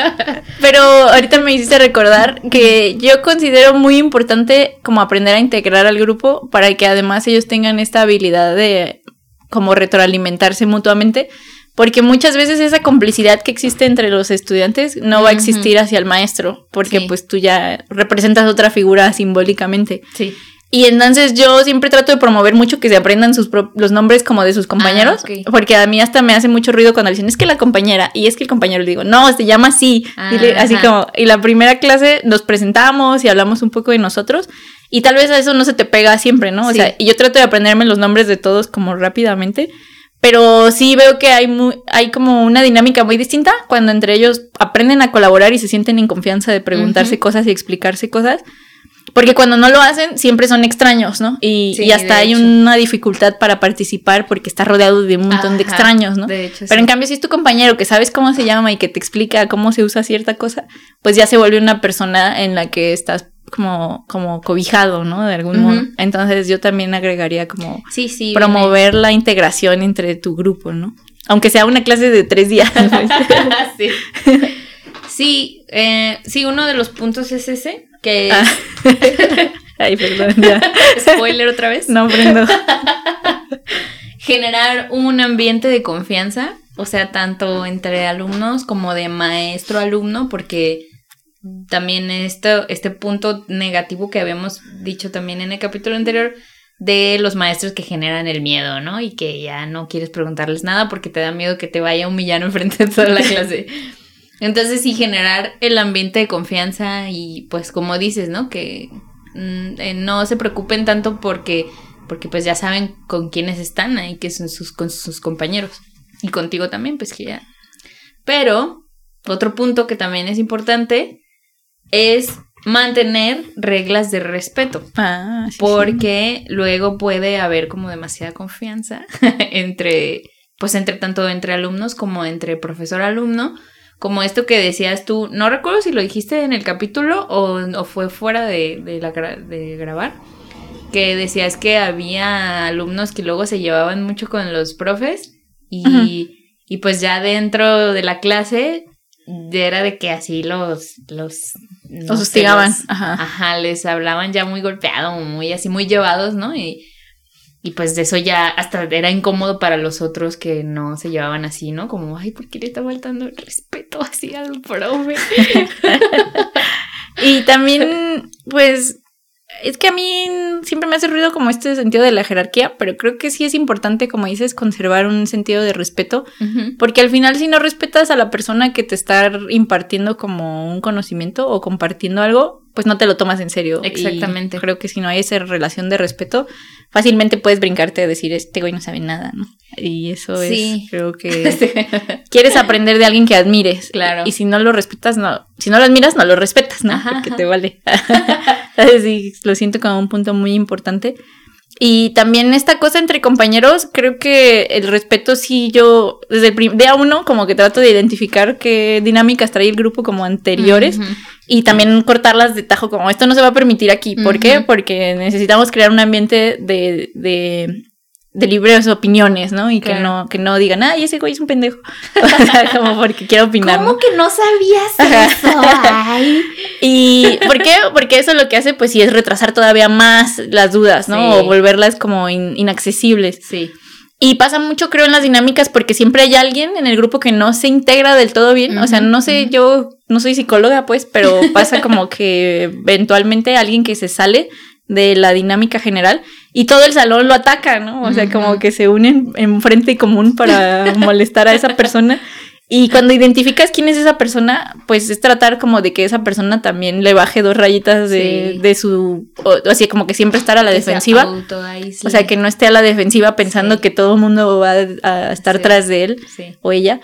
Pero ahorita me hiciste recordar que yo considero muy importante como aprender a integrar al grupo para que además ellos tengan esta habilidad de como retroalimentarse mutuamente, porque muchas veces esa complicidad que existe entre los estudiantes no va a existir hacia el maestro, porque pues tú ya representas otra figura simbólicamente. Sí. Y entonces yo siempre trato de promover mucho que se aprendan sus los nombres como de sus compañeros, ah, porque a mí hasta me hace mucho ruido cuando dicen, es que la compañera, y es que el compañero le digo, no, se llama así, y así como, y la primera clase nos presentamos y hablamos un poco de nosotros, y tal vez a eso no se te pega siempre, ¿no? O sea, y yo trato de aprenderme los nombres de todos como rápidamente, pero sí veo que hay, muy, hay como una dinámica muy distinta cuando entre ellos aprenden a colaborar y se sienten en confianza de preguntarse cosas y explicarse cosas Porque cuando no lo hacen, siempre son extraños, ¿no? Y, y hasta hay una dificultad para participar porque está rodeado de un montón de extraños, ¿no? De hecho, Pero en cambio, si es tu compañero que sabes cómo se llama y que te explica cómo se usa cierta cosa, pues ya se vuelve una persona en la que estás como, como cobijado, ¿no? De algún modo. Entonces yo también agregaría como sí, sí, promover la integración entre tu grupo, ¿no? Aunque sea una clase de tres días. sí. Sí, eh, sí, uno de los puntos es ese, que ah. Ay, perdón, ya. Spoiler otra vez. No prendo. Generar un ambiente de confianza, o sea, tanto entre alumnos como de maestro-alumno, porque también esto, este punto negativo que habíamos dicho también en el capítulo anterior de los maestros que generan el miedo, ¿no? Y que ya no quieres preguntarles nada porque te da miedo que te vaya un villano enfrente de toda la clase. Entonces sí, generar el ambiente de confianza y pues como dices, ¿no? Que mm, eh, no se preocupen tanto porque, porque pues ya saben con quiénes están ahí, que son sus, con sus compañeros. Y contigo también, pues que ya. Pero, otro punto que también es importante es mantener reglas de respeto. Ah, porque luego puede haber como demasiada confianza entre, pues entre tanto entre alumnos como entre profesor-alumno. Como esto que decías tú, no recuerdo si lo dijiste en el capítulo o, fue fuera de, de, la, de grabar, que decías que había alumnos que luego se llevaban mucho con los profes y, y pues ya dentro de la clase era de que así los los los hostigaban ajá. ajá. les hablaban ya muy golpeado muy así muy llevados no y, y pues de eso ya hasta era incómodo para los otros que no se llevaban así no como ay por qué le está faltando el respeto así al profe y también pues es que a mí siempre me hace ruido como este sentido de la jerarquía, pero creo que sí es importante, como dices, conservar un sentido de respeto, porque al final si no respetas a la persona que te está impartiendo como un conocimiento o compartiendo algo, pues no te lo tomas en serio. Exactamente. creo que si no hay esa relación de respeto, fácilmente puedes brincarte a decir, este güey no sabe nada, ¿no? Y eso es, creo que quieres aprender de alguien que admires. Claro. Y si no lo respetas, no, si no lo admiras, no lo respetas, ¿no? Porque te vale. lo siento como un punto muy importante. Y también esta cosa entre compañeros, creo que el respeto sí yo, desde el día uno, como que trato de identificar qué dinámicas trae el grupo como anteriores y también cortarlas de tajo como esto no se va a permitir aquí. ¿Por qué? Porque necesitamos crear un ambiente de, de de libres opiniones, ¿no? Y que no que no digan, "Ay, ese güey es un pendejo." o sea, como porque quiero opinar. ¿Cómo que no sabías eso? Ay. y ¿por qué? Porque eso lo que hace pues sí es retrasar todavía más las dudas, ¿no? O volverlas como inaccesibles. Sí. Y pasa mucho, creo, en las dinámicas porque siempre hay alguien en el grupo que no se integra del todo bien. o sea, no sé, yo no soy psicóloga, pues, pero pasa como que eventualmente alguien que se sale de la dinámica general y todo el salón lo ataca, ¿no? O sea, como que se unen en frente común para molestar a esa persona. Y cuando identificas quién es esa persona, pues es tratar como de que esa persona también le baje dos rayitas de, de su... O, así como que siempre estar a la defensiva. O sea, que no esté a la defensiva pensando que todo el mundo va a estar tras de él o ella.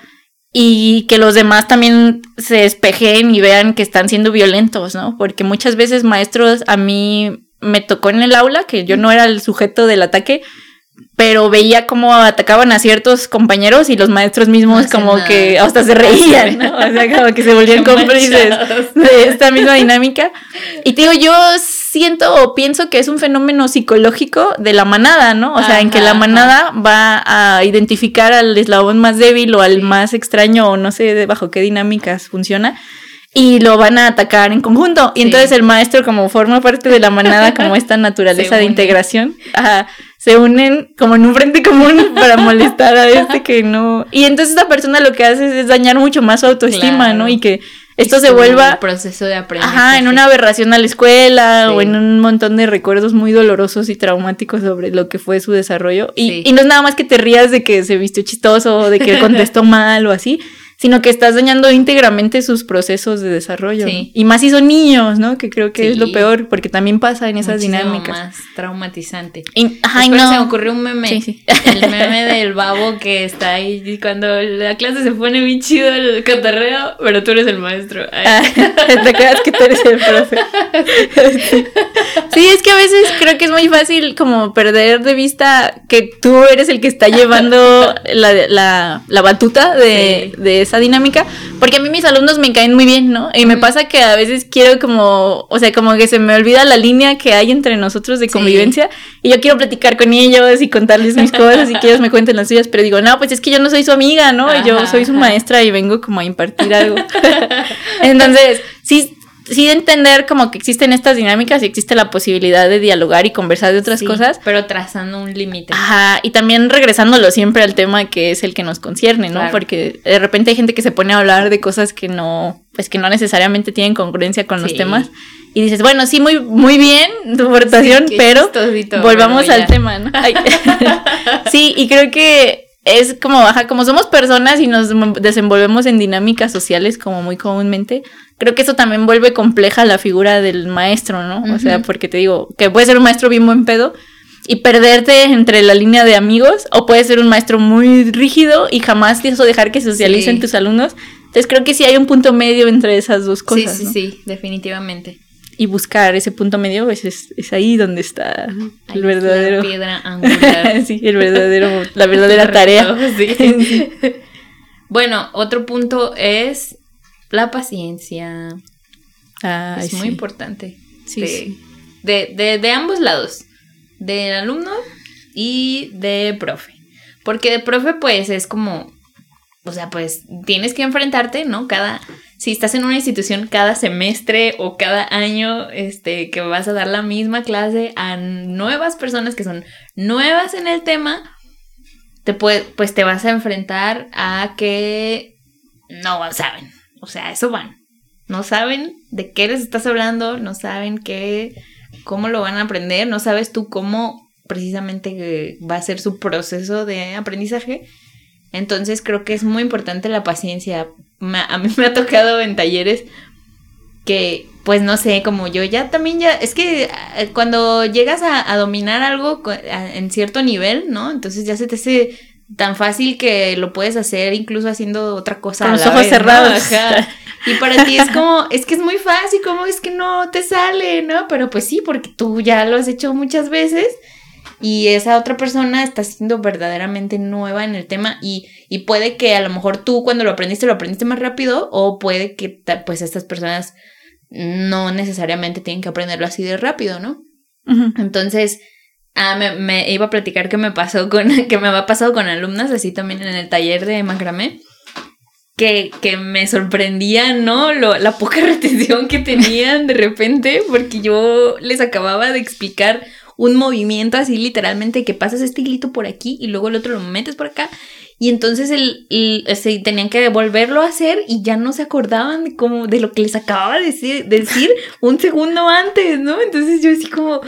Y que los demás también se despejen y vean que están siendo violentos, ¿no? Porque muchas veces maestros a mí me tocó en el aula, que yo no era el sujeto del ataque, pero veía cómo atacaban a ciertos compañeros y los maestros mismos como que hasta se reían, ¿no? O sea, como que se volvían cómplices de esta misma dinámica. Y te digo, yo siento o pienso que es un fenómeno psicológico de la manada, ¿no? O sea, en que la manada va a identificar al eslabón más débil o al más extraño o no sé bajo qué dinámicas funciona y lo van a atacar en conjunto. Y entonces el maestro, como forma parte de la manada, como esta naturaleza de integración, se unen como en un frente común para molestar a este que no. Y entonces esta persona lo que hace es dañar mucho más su autoestima, ¿no? Y que esto se vuelva. proceso de aprendizaje. Ajá, en una aberración a la escuela o en un montón de recuerdos muy dolorosos y traumáticos sobre lo que fue su desarrollo. Y, y no es nada más que te rías de que se vistió chistoso o de que contestó mal o así sino que estás dañando íntegramente sus procesos de desarrollo. Y más si son niños, ¿no? Que creo que es lo peor, porque también pasa en esas dinámicas. más traumatizante. Y, ay, no. se me ocurrió un meme. El meme del babo que está ahí cuando la clase se pone bien chido el catarreo, pero tú eres el maestro. Ah, te creas que tú eres el profe. sí, es que a veces creo que es muy fácil como perder de vista que tú eres el que está llevando la, la, la batuta de, de esa dinámica, porque a mí mis alumnos me caen muy bien, ¿no? Y me pasa que a veces quiero como, o sea, como que se me olvida la línea que hay entre nosotros de convivencia y yo quiero platicar con ellos y contarles mis cosas y que ellos me cuenten las suyas, pero digo, no, pues es que yo no soy su amiga, ¿no? yo soy su maestra y vengo como a impartir algo. Entonces, sí, sí entender como que existen estas dinámicas y existe la posibilidad de dialogar y conversar de otras cosas. Pero trazando un límite. Ajá, y también regresándolo siempre al tema que es el que nos concierne, ¿no? Porque de repente hay gente que se pone a hablar de cosas que no, pues que no necesariamente tienen congruencia con los temas. Y dices, bueno, sí, muy, muy bien tu aportación, pero volvamos al tema, ¿no? sí, y creo que es como, ajá, como somos personas y nos desenvolvemos en dinámicas sociales como muy comúnmente, creo que eso también vuelve compleja la figura del maestro, ¿no? O sea, porque te digo, que puede ser un maestro bien buen pedo y perderte entre la línea de amigos, o puede ser un maestro muy rígido y jamás eso dejar que socialicen tus alumnos. Entonces creo que sí hay un punto medio entre esas dos cosas. Sí, sí, sí, definitivamente. Y buscar ese punto medio pues, es, es ahí donde está el verdadero. La piedra angular. sí, el verdadero, la verdadera tarea. bueno, otro punto es la paciencia. es muy importante. Sí, de, De, de, ambos lados. Del alumno y de profe. Porque de profe, pues, es como. O sea, pues tienes que enfrentarte, ¿no? Cada. Si estás en una institución cada semestre o cada año, este, que vas a dar la misma clase a nuevas personas que son nuevas en el tema, te puede, pues te vas a enfrentar a que no saben, o sea, eso van. No saben de qué les estás hablando, no saben qué, cómo lo van a aprender, no sabes tú cómo precisamente va a ser su proceso de aprendizaje. Entonces creo que es muy importante la paciencia. a mí me ha tocado en talleres que, pues no sé, como yo ya también ya, es que eh, cuando llegas a, dominar algo en cierto nivel, ¿no? Entonces ya se te hace tan fácil que lo puedes hacer incluso haciendo otra cosa. Con los ojos cerrados. Y para ti es como, es que es muy fácil, ¿cómo es que no te sale? ¿No? Pero pues sí, porque tú ya lo has hecho muchas veces y esa otra persona está siendo verdaderamente nueva en el tema y, y puede que a lo mejor tú cuando lo aprendiste lo aprendiste más rápido o puede que pues estas personas no necesariamente tienen que aprenderlo así de rápido, ¿no? Entonces, Ah, me, iba a platicar que me pasó con, que me ha pasado con alumnas, así también en el taller de macramé, que, que me sorprendía, ¿no? Lo, la poca retención que tenían de repente, porque yo les acababa de explicar un movimiento así literalmente que pasas este hilito por aquí y luego el otro lo metes por acá. Y entonces el, el, tenían que volverlo a hacer y ya no se acordaban de, como, de lo que les acababa de decir, decir un segundo antes, ¿no? Entonces yo así como,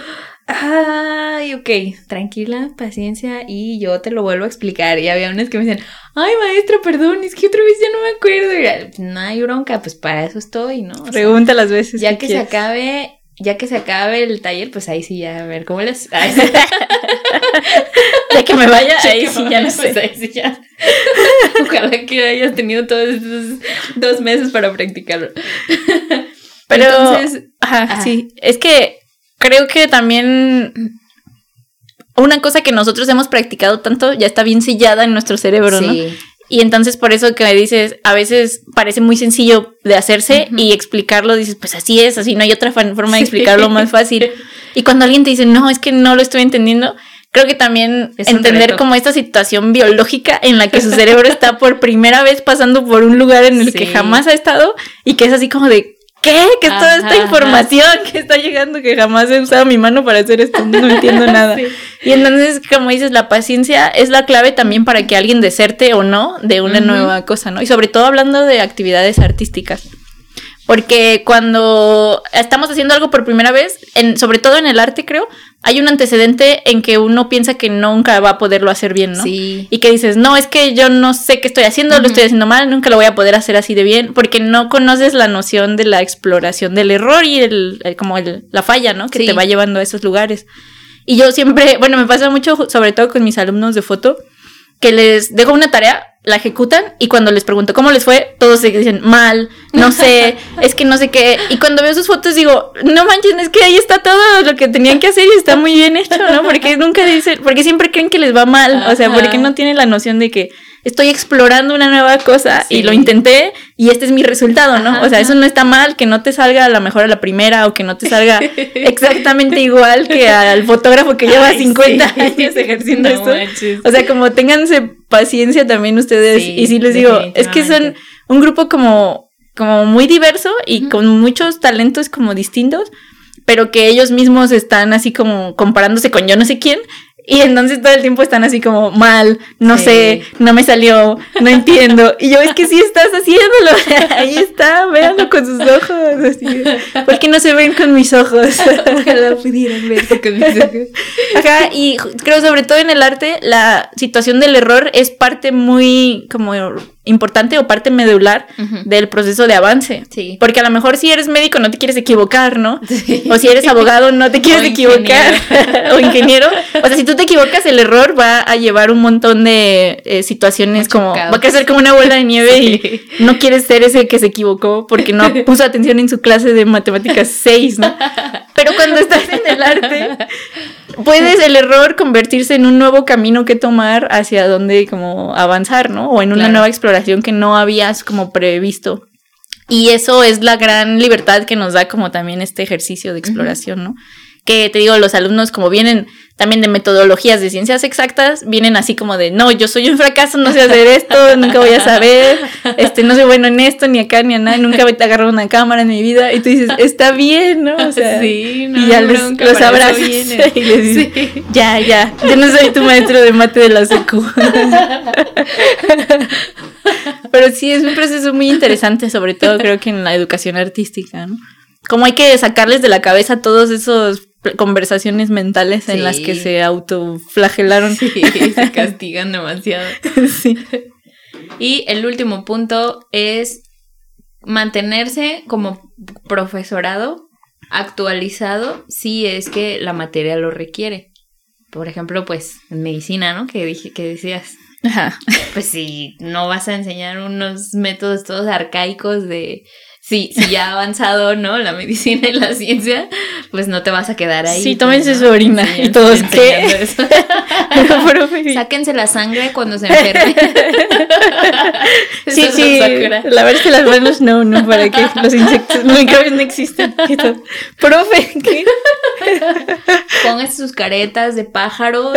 Ay, ok, tranquila, paciencia y yo te lo vuelvo a explicar. Y había unas que me decían, ay maestra, perdón, es que otra vez ya no me acuerdo. no hay bronca, pues para eso estoy, ¿no? Pregunta las veces. Ya que, se acabe, ya que se acabe el taller, pues ahí sí ya, a ver, ¿cómo les...? ya que me vaya, ahí sí ya sé. Pues ahí sí ya. Ojalá que hayas tenido todos estos dos meses para practicarlo. Pero, Entonces, ajá, sí, es que creo que también una cosa que nosotros hemos practicado tanto ya está bien sellada en nuestro cerebro, ¿no? Y entonces por eso que dices, a veces parece muy sencillo de hacerse y explicarlo, dices, pues así es, así no hay otra forma de explicarlo más fácil. Y cuando alguien te dice, no, es que no lo estoy entendiendo, creo que también entender como esta situación biológica en la que su cerebro está por primera vez pasando por un lugar en el que jamás ha estado y que es así como de, ¿qué? ¿Qué es toda esta información que está llegando que jamás he usado mi mano para hacer esto? No entiendo nada. Y entonces, como dices, la paciencia es la clave también para que alguien deserte o no de una nueva cosa, ¿no? Y sobre todo hablando de actividades artísticas. Porque cuando estamos haciendo algo por primera vez, en, sobre todo en el arte, creo, hay un antecedente en que uno piensa que nunca va a poderlo hacer bien, ¿no? Sí. Y que dices, no, es que yo no sé qué estoy haciendo, lo estoy haciendo mal, nunca lo voy a poder hacer así de bien, porque no conoces la noción de la exploración del error y el, el- como el, la falla, ¿no? Que Sí. te va llevando a esos lugares. Y yo siempre, bueno, me pasa mucho, sobre todo con mis alumnos de foto, que les dejo una tarea, la ejecutan y cuando les pregunto cómo les fue, todos se dicen mal, no sé, es que no sé qué. Y cuando veo sus fotos digo, no manches, es que ahí está todo lo que tenían que hacer y está muy bien hecho, ¿no? Porque nunca dicen, porque siempre creen que les va mal, o sea, porque no tienen la noción de que estoy explorando una nueva cosa y lo intenté y este es mi resultado, ¿no? Ajá, o sea, eso no está mal, que no te salga a lo mejor a la primera o que no te salga exactamente igual que al fotógrafo que lleva Ay, 50 sí. años ejerciendo No esto. manches. O sea, como ténganse paciencia también ustedes. Sí, y sí les digo, es que son un grupo como, como muy diverso y con muchos talentos como distintos, pero que ellos mismos están así como comparándose con yo no sé quién. Y entonces todo el tiempo están así como mal, no Sí. sé, no me salió, no entiendo. Y yo es que sí estás haciéndolo, ahí está, véanlo con sus ojos. Así. ¿Por qué no se ven con mis ojos? Ojalá pudieran verse con mis ojos. Ajá, y creo sobre todo en el arte, la situación del error es parte muy como importante o parte medular del proceso de avance. Sí. Porque a lo mejor si eres médico no te quieres equivocar, ¿no? Sí. O si eres abogado no te quieres O equivocar. o ingeniero. O sea, si tú te equivocas, el error va a llevar un montón de eh, situaciones como... Va a crecer como una bola de nieve Sí. y no quieres ser ese que se equivocó porque no puso atención en su clase de matemáticas 6, ¿no? Pero cuando estás en el arte, puedes el error convertirse en un nuevo camino que tomar hacia donde como avanzar, ¿no? O en una Claro. nueva exploración que no habías como previsto. Y eso es la gran libertad que nos da como también este ejercicio de exploración, ¿no? Que te digo, los alumnos como vienen también de metodologías de ciencias exactas, vienen así como de, no, yo soy un fracaso, no sé hacer esto, nunca voy a saber, este, no soy bueno en esto, ni acá, ni a nada, nunca me he agarrado una cámara en mi vida. Y tú dices, está bien, ¿no? O sea, sí, no, y ya los, los abrazas y les dices, Sí. ya, ya, yo no soy tu maestro de mate de la secu. Pero sí, es un proceso muy interesante, sobre todo creo que en la educación artística, ¿no? Como hay que sacarles de la cabeza todos esos conversaciones mentales en las que se autoflagelaron. Sí, se castigan demasiado. Sí. Y el último punto es mantenerse como profesorado actualizado si es que la materia lo requiere. Por ejemplo, pues en medicina, ¿no? Que dije que decías, Ajá. pues si no vas a enseñar unos métodos todos arcaicos de si, si ya ha avanzado, ¿no? La medicina y la ciencia, pues no te vas a quedar ahí. Sí, pues, tómense ¿no? su orina. Y todos, ¿qué? eso. Pero, Sáquense la sangre cuando se enfermen. Sí, sí, nos cura. lavarse las manos no, no, para que los insectos, los microbios no existen. Profe, ¿qué? Pónganse sus caretas de pájaro.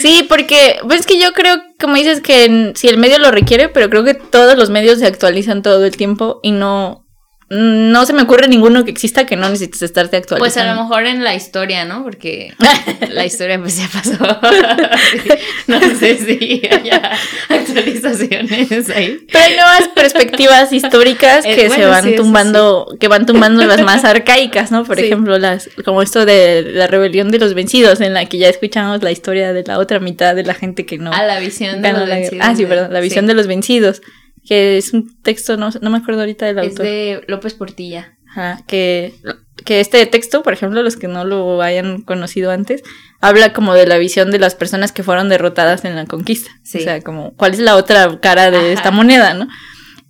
Sí, porque pues es que yo creo, como dices, que si el medio lo requiere, pero creo que todos los medios se actualizan todo el tiempo y no, no se me ocurre ninguno que exista que no necesites estarte actualizando. Pues a lo mejor en la historia, ¿no? Porque la historia pues ya pasó. No sé si haya actualizaciones ahí. Pero hay nuevas perspectivas históricas Eh, que se van sí, tumbando, que van tumbando las más arcaicas, ¿no? Por Sí. ejemplo, las, como esto de la rebelión de los vencidos, en la que ya escuchamos la historia de la otra mitad de la gente que no A la visión de los la vencidos Ah, sí, perdón, la visión de los vencidos, que es un texto, no, no me acuerdo ahorita del Es autor. de López Portilla. Ajá, que, que este texto, por ejemplo, los que no lo hayan conocido antes, habla como de la visión de las personas que fueron derrotadas en la conquista. Sí. O sea, como cuál es la otra cara de Ajá. esta moneda, ¿no?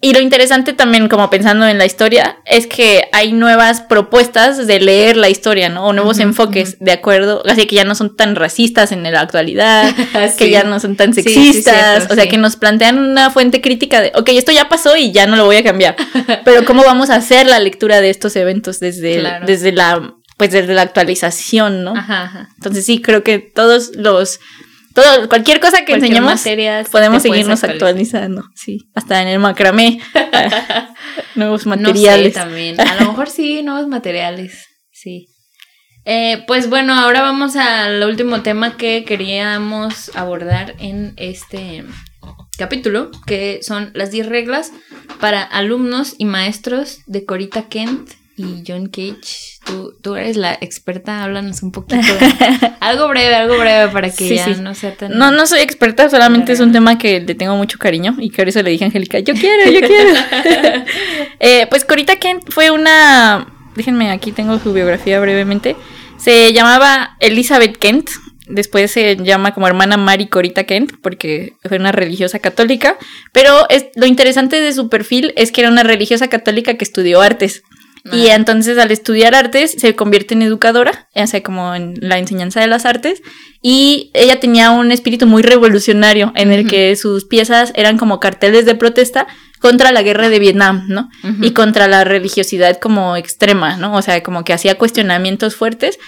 Y lo interesante también, como pensando en la historia, es que hay nuevas propuestas de leer la historia, ¿no? O nuevos enfoques, de acuerdo, así que ya no son tan racistas en la actualidad, que Sí. ya no son tan Sí, sí, sexistas, cierto, o sea, que nos plantean una fuente crítica de, ok, esto ya pasó y ya no lo voy a cambiar, pero ¿cómo vamos a hacer la lectura de estos eventos desde, Claro. desde la, pues desde la actualización, ¿no? Ajá, ajá. Entonces sí, creo que todos los, todo, cualquier cosa que Cualquier enseñemos, materia podemos seguirnos actualizando, sí, hasta en el macramé, nuevos No sé, materiales. también. A lo mejor sí, nuevos materiales. Sí. Eh, pues bueno, ahora vamos al último tema que queríamos abordar en este capítulo, que son las 10 reglas para alumnos y maestros de Corita Kent y John Cage. Tú, tú eres la experta, háblanos un poquito. algo breve, algo breve para que ya no sea tan. No, no soy experta, solamente es un tema que le tengo mucho cariño y que ahora le dije a Angélica, yo quiero, yo quiero. Eh, pues Corita Kent fue una. Déjenme, aquí tengo su biografía brevemente. Se llamaba Elizabeth Kent, después se llama como hermana Mary Corita Kent, porque fue una religiosa católica, pero es, lo interesante de su perfil es que era una religiosa católica que estudió artes. Y entonces al estudiar artes se convierte en educadora, o sea, como en la enseñanza de las artes, y ella tenía un espíritu muy revolucionario en el que sus piezas eran como carteles de protesta contra la guerra de Vietnam, ¿no? Y contra la religiosidad como extrema, ¿no? O sea, como que hacía cuestionamientos fuertes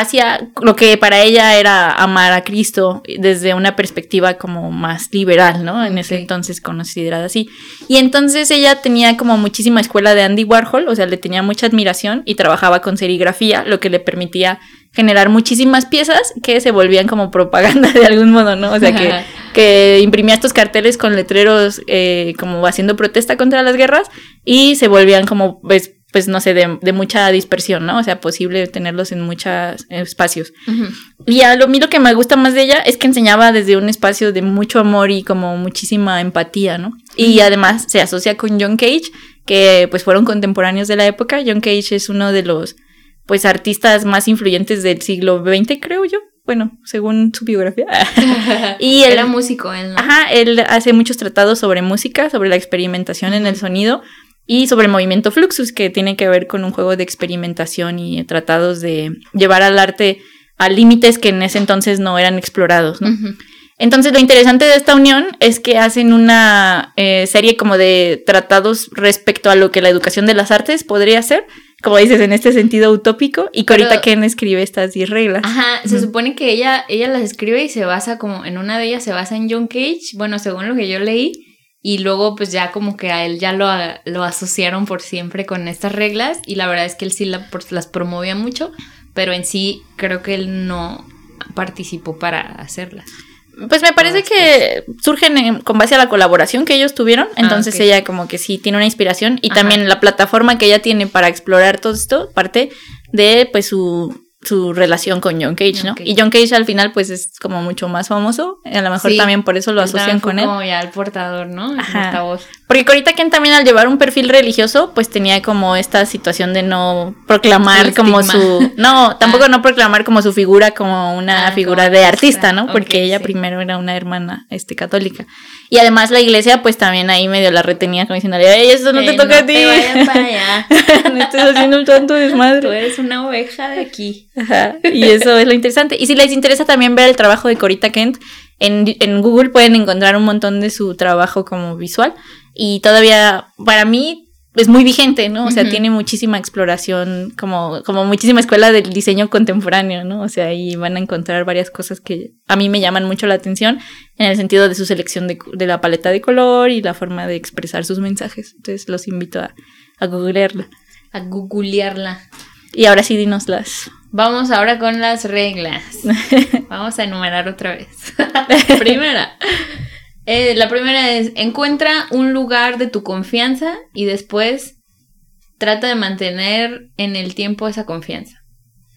hacia lo que para ella era amar a Cristo desde una perspectiva como más liberal, ¿no? En ese entonces considerada así. Y entonces ella tenía como muchísima escuela de Andy Warhol, o sea, le tenía mucha admiración y trabajaba con serigrafía, lo que le permitía generar muchísimas piezas que se volvían como propaganda de algún modo, ¿no? O sea, que, que imprimía estos carteles con letreros eh, como haciendo protesta contra las guerras y se volvían como, pues, pues no sé, de, mucha dispersión, ¿no? O sea, posible tenerlos en muchos espacios. Y a lo, mí lo que me gusta más de ella es que enseñaba desde un espacio de mucho amor y como muchísima empatía, ¿no? Y además se asocia con John Cage, que pues fueron contemporáneos de la época. John Cage es uno de los pues artistas más influyentes del siglo XX, creo yo. Bueno, según su biografía. y él, era músico, él. Ajá, él hace muchos tratados sobre música, sobre la experimentación en el sonido y sobre movimiento fluxus, que tiene que ver con un juego de experimentación y tratados de llevar al arte a límites que en ese entonces no eran explorados. Entonces lo interesante de esta unión es que hacen una eh, serie como de tratados respecto a lo que la educación de las artes podría ser, como dices, en este sentido utópico, y Corita Ken escribe estas 10 reglas. Ajá, se supone que ella, ella las escribe y se basa como, en una de ellas se basa en John Cage, bueno, según lo que yo leí, y luego pues ya como que a él ya lo, lo asociaron por siempre con estas reglas y la verdad es que él sí las promovía mucho, pero en sí creo que él no participó para hacerlas. Pues me parece que surgen con base a la colaboración que ellos tuvieron, ah, entonces ella como que sí tiene una inspiración y también la plataforma que ella tiene para explorar todo esto parte de pues su su relación con John Cage, ¿no? Y John Cage al final pues es como mucho más famoso, a lo mejor también por eso lo asocian con él. Como ya el portador, ¿no? El portavoz. Porque ahorita Ken también al llevar un perfil religioso pues tenía como esta situación de no proclamar como su... No, tampoco ah. no proclamar como su figura como una ah, figura de artista, ¿no? Porque ella primero era una hermana este, católica. Y además la iglesia pues también ahí medio la retenía como diciendo, ¡Ey, eso no te toca a ti! no estás haciendo un tanto desmadre. Tú eres una oveja de aquí. Ajá, y eso es lo interesante. Y si les interesa también ver el trabajo de Corita Kent, en, en Google pueden encontrar un montón de su trabajo como visual. Y todavía, para mí, es muy vigente, ¿no? O sea, tiene muchísima exploración, como, como muchísima escuela del diseño contemporáneo, ¿no? O sea, ahí van a encontrar varias cosas que a mí me llaman mucho la atención en el sentido de su selección de, de la paleta de color y la forma de expresar sus mensajes. Entonces los invito a, a googlearla. A googlearla. Y ahora sí, dinoslas. Vamos ahora con las reglas. Vamos a enumerar otra vez. Primera. Eh, la primera es, encuentra un lugar de tu confianza y después trata de mantener en el tiempo esa confianza.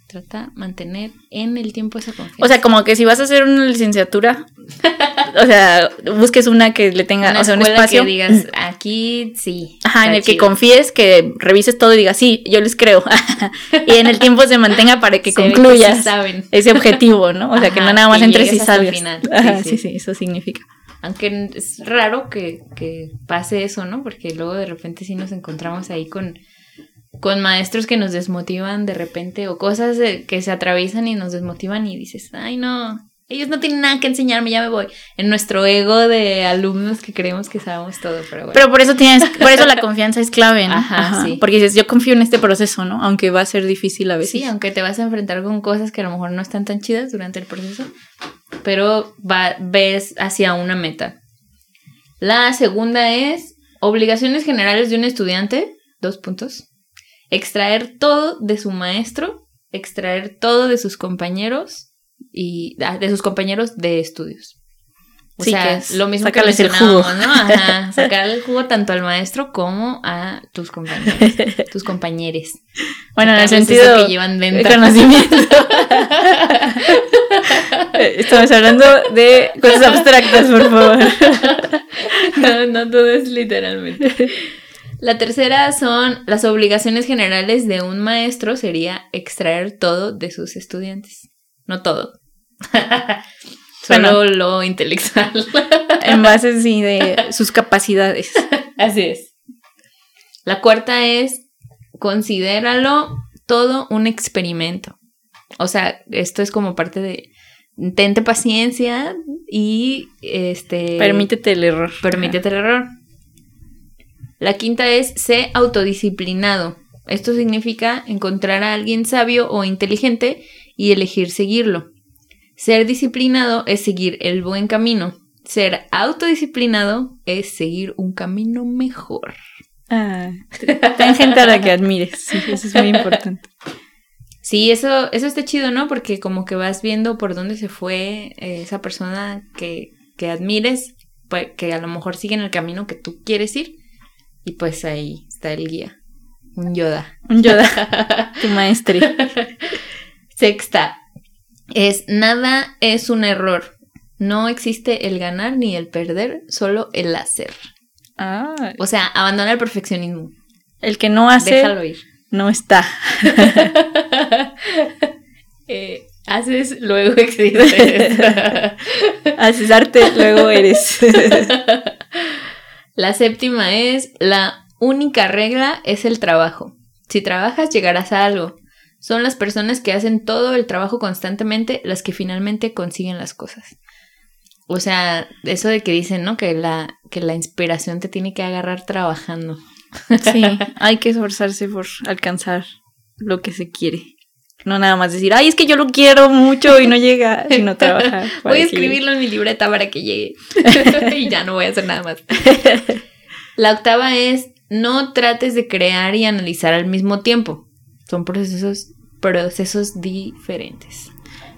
Trata de mantener en el tiempo esa confianza. O sea, como que si vas a hacer una licenciatura, o sea, busques una que le tenga, o sea, un espacio. que digas, aquí sí. Ajá, en el que confíes, que revises todo y digas, sí, yo les creo. y en el tiempo se mantenga para que concluyas ese objetivo, ¿no? O sea, que no nada más entres y salgas. sí, sí, eso significa. Aunque es raro que, pase eso, ¿no? Porque luego de repente sí nos encontramos ahí con, con maestros que nos desmotivan de repente o cosas que se atraviesan y nos desmotivan y dices, ay no, ellos no tienen nada que enseñarme, ya me voy. En nuestro ego de alumnos que creemos que sabemos todo, pero bueno. Pero por eso tienes, por eso la confianza es clave, ¿no? Ajá, sí. Porque dices, yo confío en este proceso, ¿no? Aunque va a ser difícil a veces. Sí, aunque te vas a enfrentar con cosas que a lo mejor no están tan chidas durante el proceso, pero va, ves hacia una meta. La segunda es obligaciones generales de un estudiante, dos puntos. Extraer todo de su maestro, extraer todo de sus compañeros y ah, de sus compañeros de estudios. O sea, lo mismo que el jugo. ¿no? Ajá, sacarle el jugo tanto al maestro como a tus compañeros, tus compañeros. Bueno, en el sentido que llevan dentro. conocimiento. Estamos hablando de cosas abstractas, por favor. no, no todo es literalmente. La tercera son las obligaciones generales de un maestro sería extraer todo de sus estudiantes. No todo. Solo lo intelectual. en base, sí, de sus capacidades. Así es. La cuarta es, considéralo todo un experimento. O sea, esto es como parte de, tente paciencia y, este... Permítete el error. Permítete el error. La quinta es, sé autodisciplinado. Esto significa encontrar a alguien sabio o inteligente y elegir seguirlo. Ser disciplinado es seguir el buen camino. Ser autodisciplinado es seguir un camino mejor. Ah, ten gente a la que admires. Sí, eso es muy importante. Sí, eso, eso está chido, ¿no? Porque como que vas viendo por dónde se fue eh, esa persona que, que admires, pues, que a lo mejor sigue en el camino que tú quieres ir. Y pues ahí está el guía. Un Yoda. Un Yoda. tu maestro. Sexta, es nada es un error. No existe el ganar ni el perder, solo el hacer. Ah. O sea, abandona el perfeccionismo. El que no hace. Déjalo ir. No está. Eh, haces, luego existes. haces arte, luego eres. La séptima es: la única regla es el trabajo. Si trabajas, llegarás a algo. Son las personas que hacen todo el trabajo constantemente las que finalmente consiguen las cosas. O sea, eso de que dicen, ¿no? Que la, que la inspiración te tiene que agarrar trabajando. Sí, hay que esforzarse por alcanzar lo que se quiere. No nada más decir, ay, es que yo lo quiero mucho y no llega, sino trabajar. Voy a escribirlo en mi libreta para que llegue. y ya no voy a hacer nada más. La octava es, no trates de crear y analizar al mismo tiempo. Son procesos, procesos diferentes.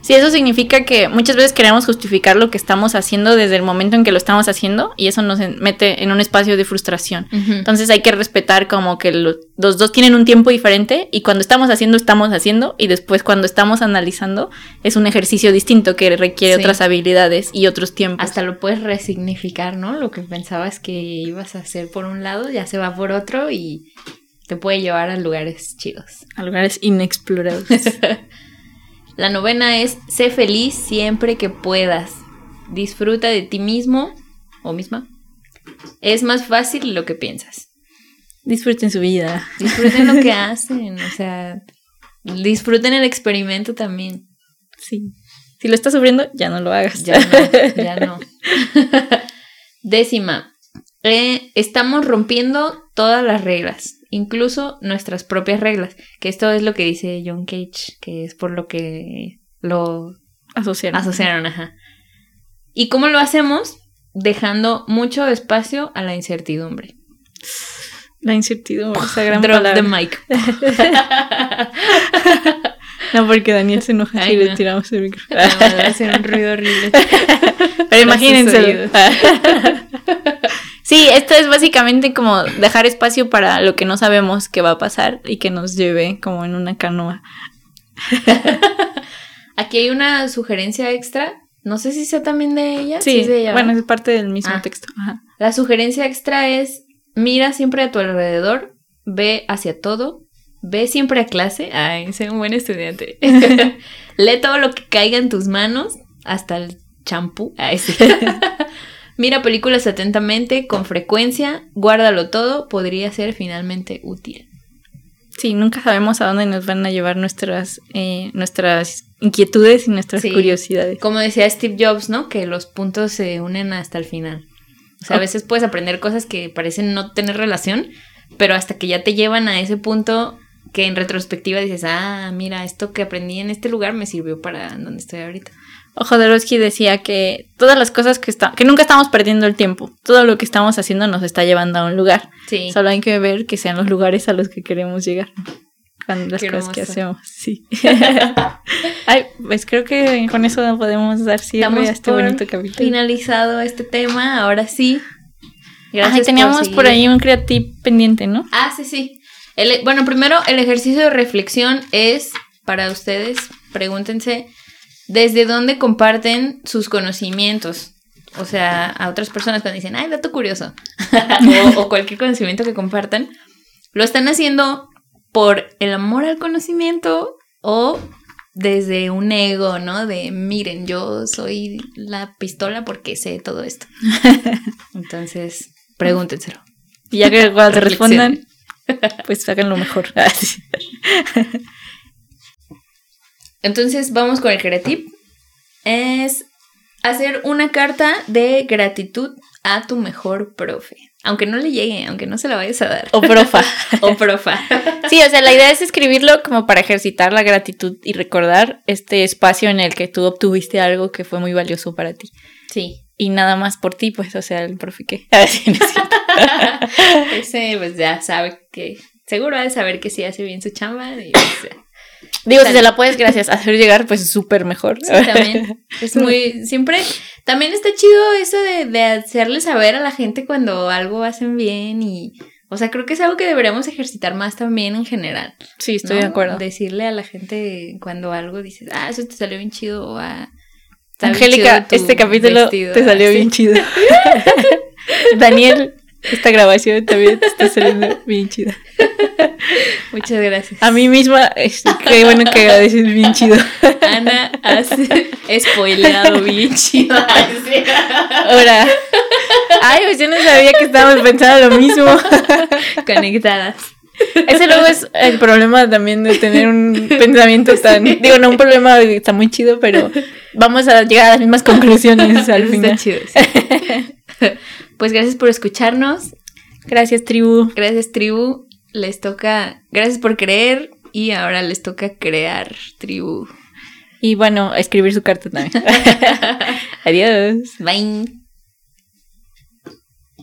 Sí, eso significa que muchas veces queremos justificar lo que estamos haciendo desde el momento en que lo estamos haciendo y eso nos mete en un espacio de frustración. Entonces hay que respetar como que los, dos tienen un tiempo diferente y cuando estamos haciendo, estamos haciendo y después cuando estamos analizando es un ejercicio distinto que requiere otras habilidades y otros tiempos. Hasta lo puedes resignificar, ¿no? Lo que pensabas que ibas a hacer por un lado ya se va por otro y te puede llevar a lugares chidos. A lugares inexplorados. La novena es, sé feliz siempre que puedas. Disfruta de ti mismo o misma. Es más fácil lo que piensas. Disfruten su vida. Disfruten lo que hacen. O sea, disfruten el experimento también. Sí. Si lo estás sufriendo, ya no lo hagas. Ya no, ya no. Décima. Eh, estamos rompiendo todas las reglas incluso nuestras propias reglas, que esto es lo que dice John Cage, que es por lo que lo asociaron. asociaron ajá. ¿Y cómo lo hacemos? Dejando mucho espacio a la incertidumbre. La incertidumbre, esa gran Drop the mic. no, porque Daniel se enoja si le tiramos el micrófono. va a hacer un ruido horrible. Pero imagínense. Sí, esto es básicamente como dejar espacio para lo que no sabemos que va a pasar y que nos lleve como en una canoa. Aquí hay una sugerencia extra. No sé si sea también de ella. Sí, bueno, es parte del mismo ah. texto. La sugerencia extra es mira siempre a tu alrededor, ve hacia todo, ve siempre a clase. Ay, soy un buen estudiante. Lee todo lo que caiga en tus manos, hasta el champú. Ay, sí. Mira películas atentamente, con frecuencia, guárdalo todo, podría ser finalmente útil. Sí, nunca sabemos a dónde nos van a llevar nuestras, eh, nuestras inquietudes y nuestras curiosidades. Como decía Steve Jobs, ¿no? Que los puntos se unen hasta el final. O sea, a veces puedes aprender cosas que parecen no tener relación, pero hasta que ya te llevan a ese punto que en retrospectiva dices, ah, mira, esto que aprendí en este lugar me sirvió para donde estoy ahorita. Jodorowsky decía que todas las cosas que está, que nunca estamos perdiendo el tiempo, todo lo que estamos haciendo nos está llevando a un lugar. Sí. Solo hay que ver que sean los lugares a los que queremos llegar. fan de las cosas que hacemos. Sí. Ay, pues creo que con eso podemos dar cierre a este bonito capítulo. Finalizado este tema, ahora sí. Gracias teníamos por, ahí un creativo pendiente, ¿no? Ah, sí, sí. bueno, primero el ejercicio de reflexión es para ustedes, pregúntense desde dónde comparten sus conocimientos. O sea, a otras personas cuando dicen, ay, dato curioso, o, cualquier conocimiento que compartan, lo están haciendo por el amor al conocimiento o desde un ego, ¿no? De miren, yo soy la pistola porque sé todo esto. Entonces, pregúntenselo. Y ya que cuando te respondan, pues hagan lo mejor. Entonces vamos con el creative. Es hacer una carta de gratitud a tu mejor profe. Aunque no le llegue, aunque no se la vayas a dar. O profa. o profa. sí, o sea, la idea es escribirlo como para ejercitar la gratitud y recordar este espacio en el que tú obtuviste algo que fue muy valioso para ti. Sí. Y nada más por ti, pues, o sea, el profe que. Ese, pues ya sabe que. Seguro ha de saber que sí hace bien su chamba. Y, pues, Digo, si se la puedes, gracias, hacer llegar, pues súper mejor. Sí, también. Es muy, siempre, también está chido eso de, de hacerle saber a la gente cuando algo hacen bien y, o sea, creo que es algo que deberíamos ejercitar más también en general. Sí, estoy de acuerdo. Decirle a la gente cuando algo dices, ah, eso te salió bien chido o ah, Angélica, este capítulo te salió bien chido. Daniel, esta grabación también te está saliendo bien chida. Muchas gracias. A mí misma, qué bueno que agradeces bien chido. Ana has spoileado bien chido. Ahora. Ay, pues yo no sabía que estábamos pensando lo mismo. Conectadas. Ese luego es el problema también de tener un pensamiento tan. Digo, no un problema está muy chido, pero vamos a llegar a las mismas conclusiones al final. Está chido. Pues gracias por escucharnos. Gracias, tribu. Gracias, tribu. Les toca. Gracias por creer. Y ahora les toca crear, tribu. Y bueno, escribir su carta también. Adiós. Bye.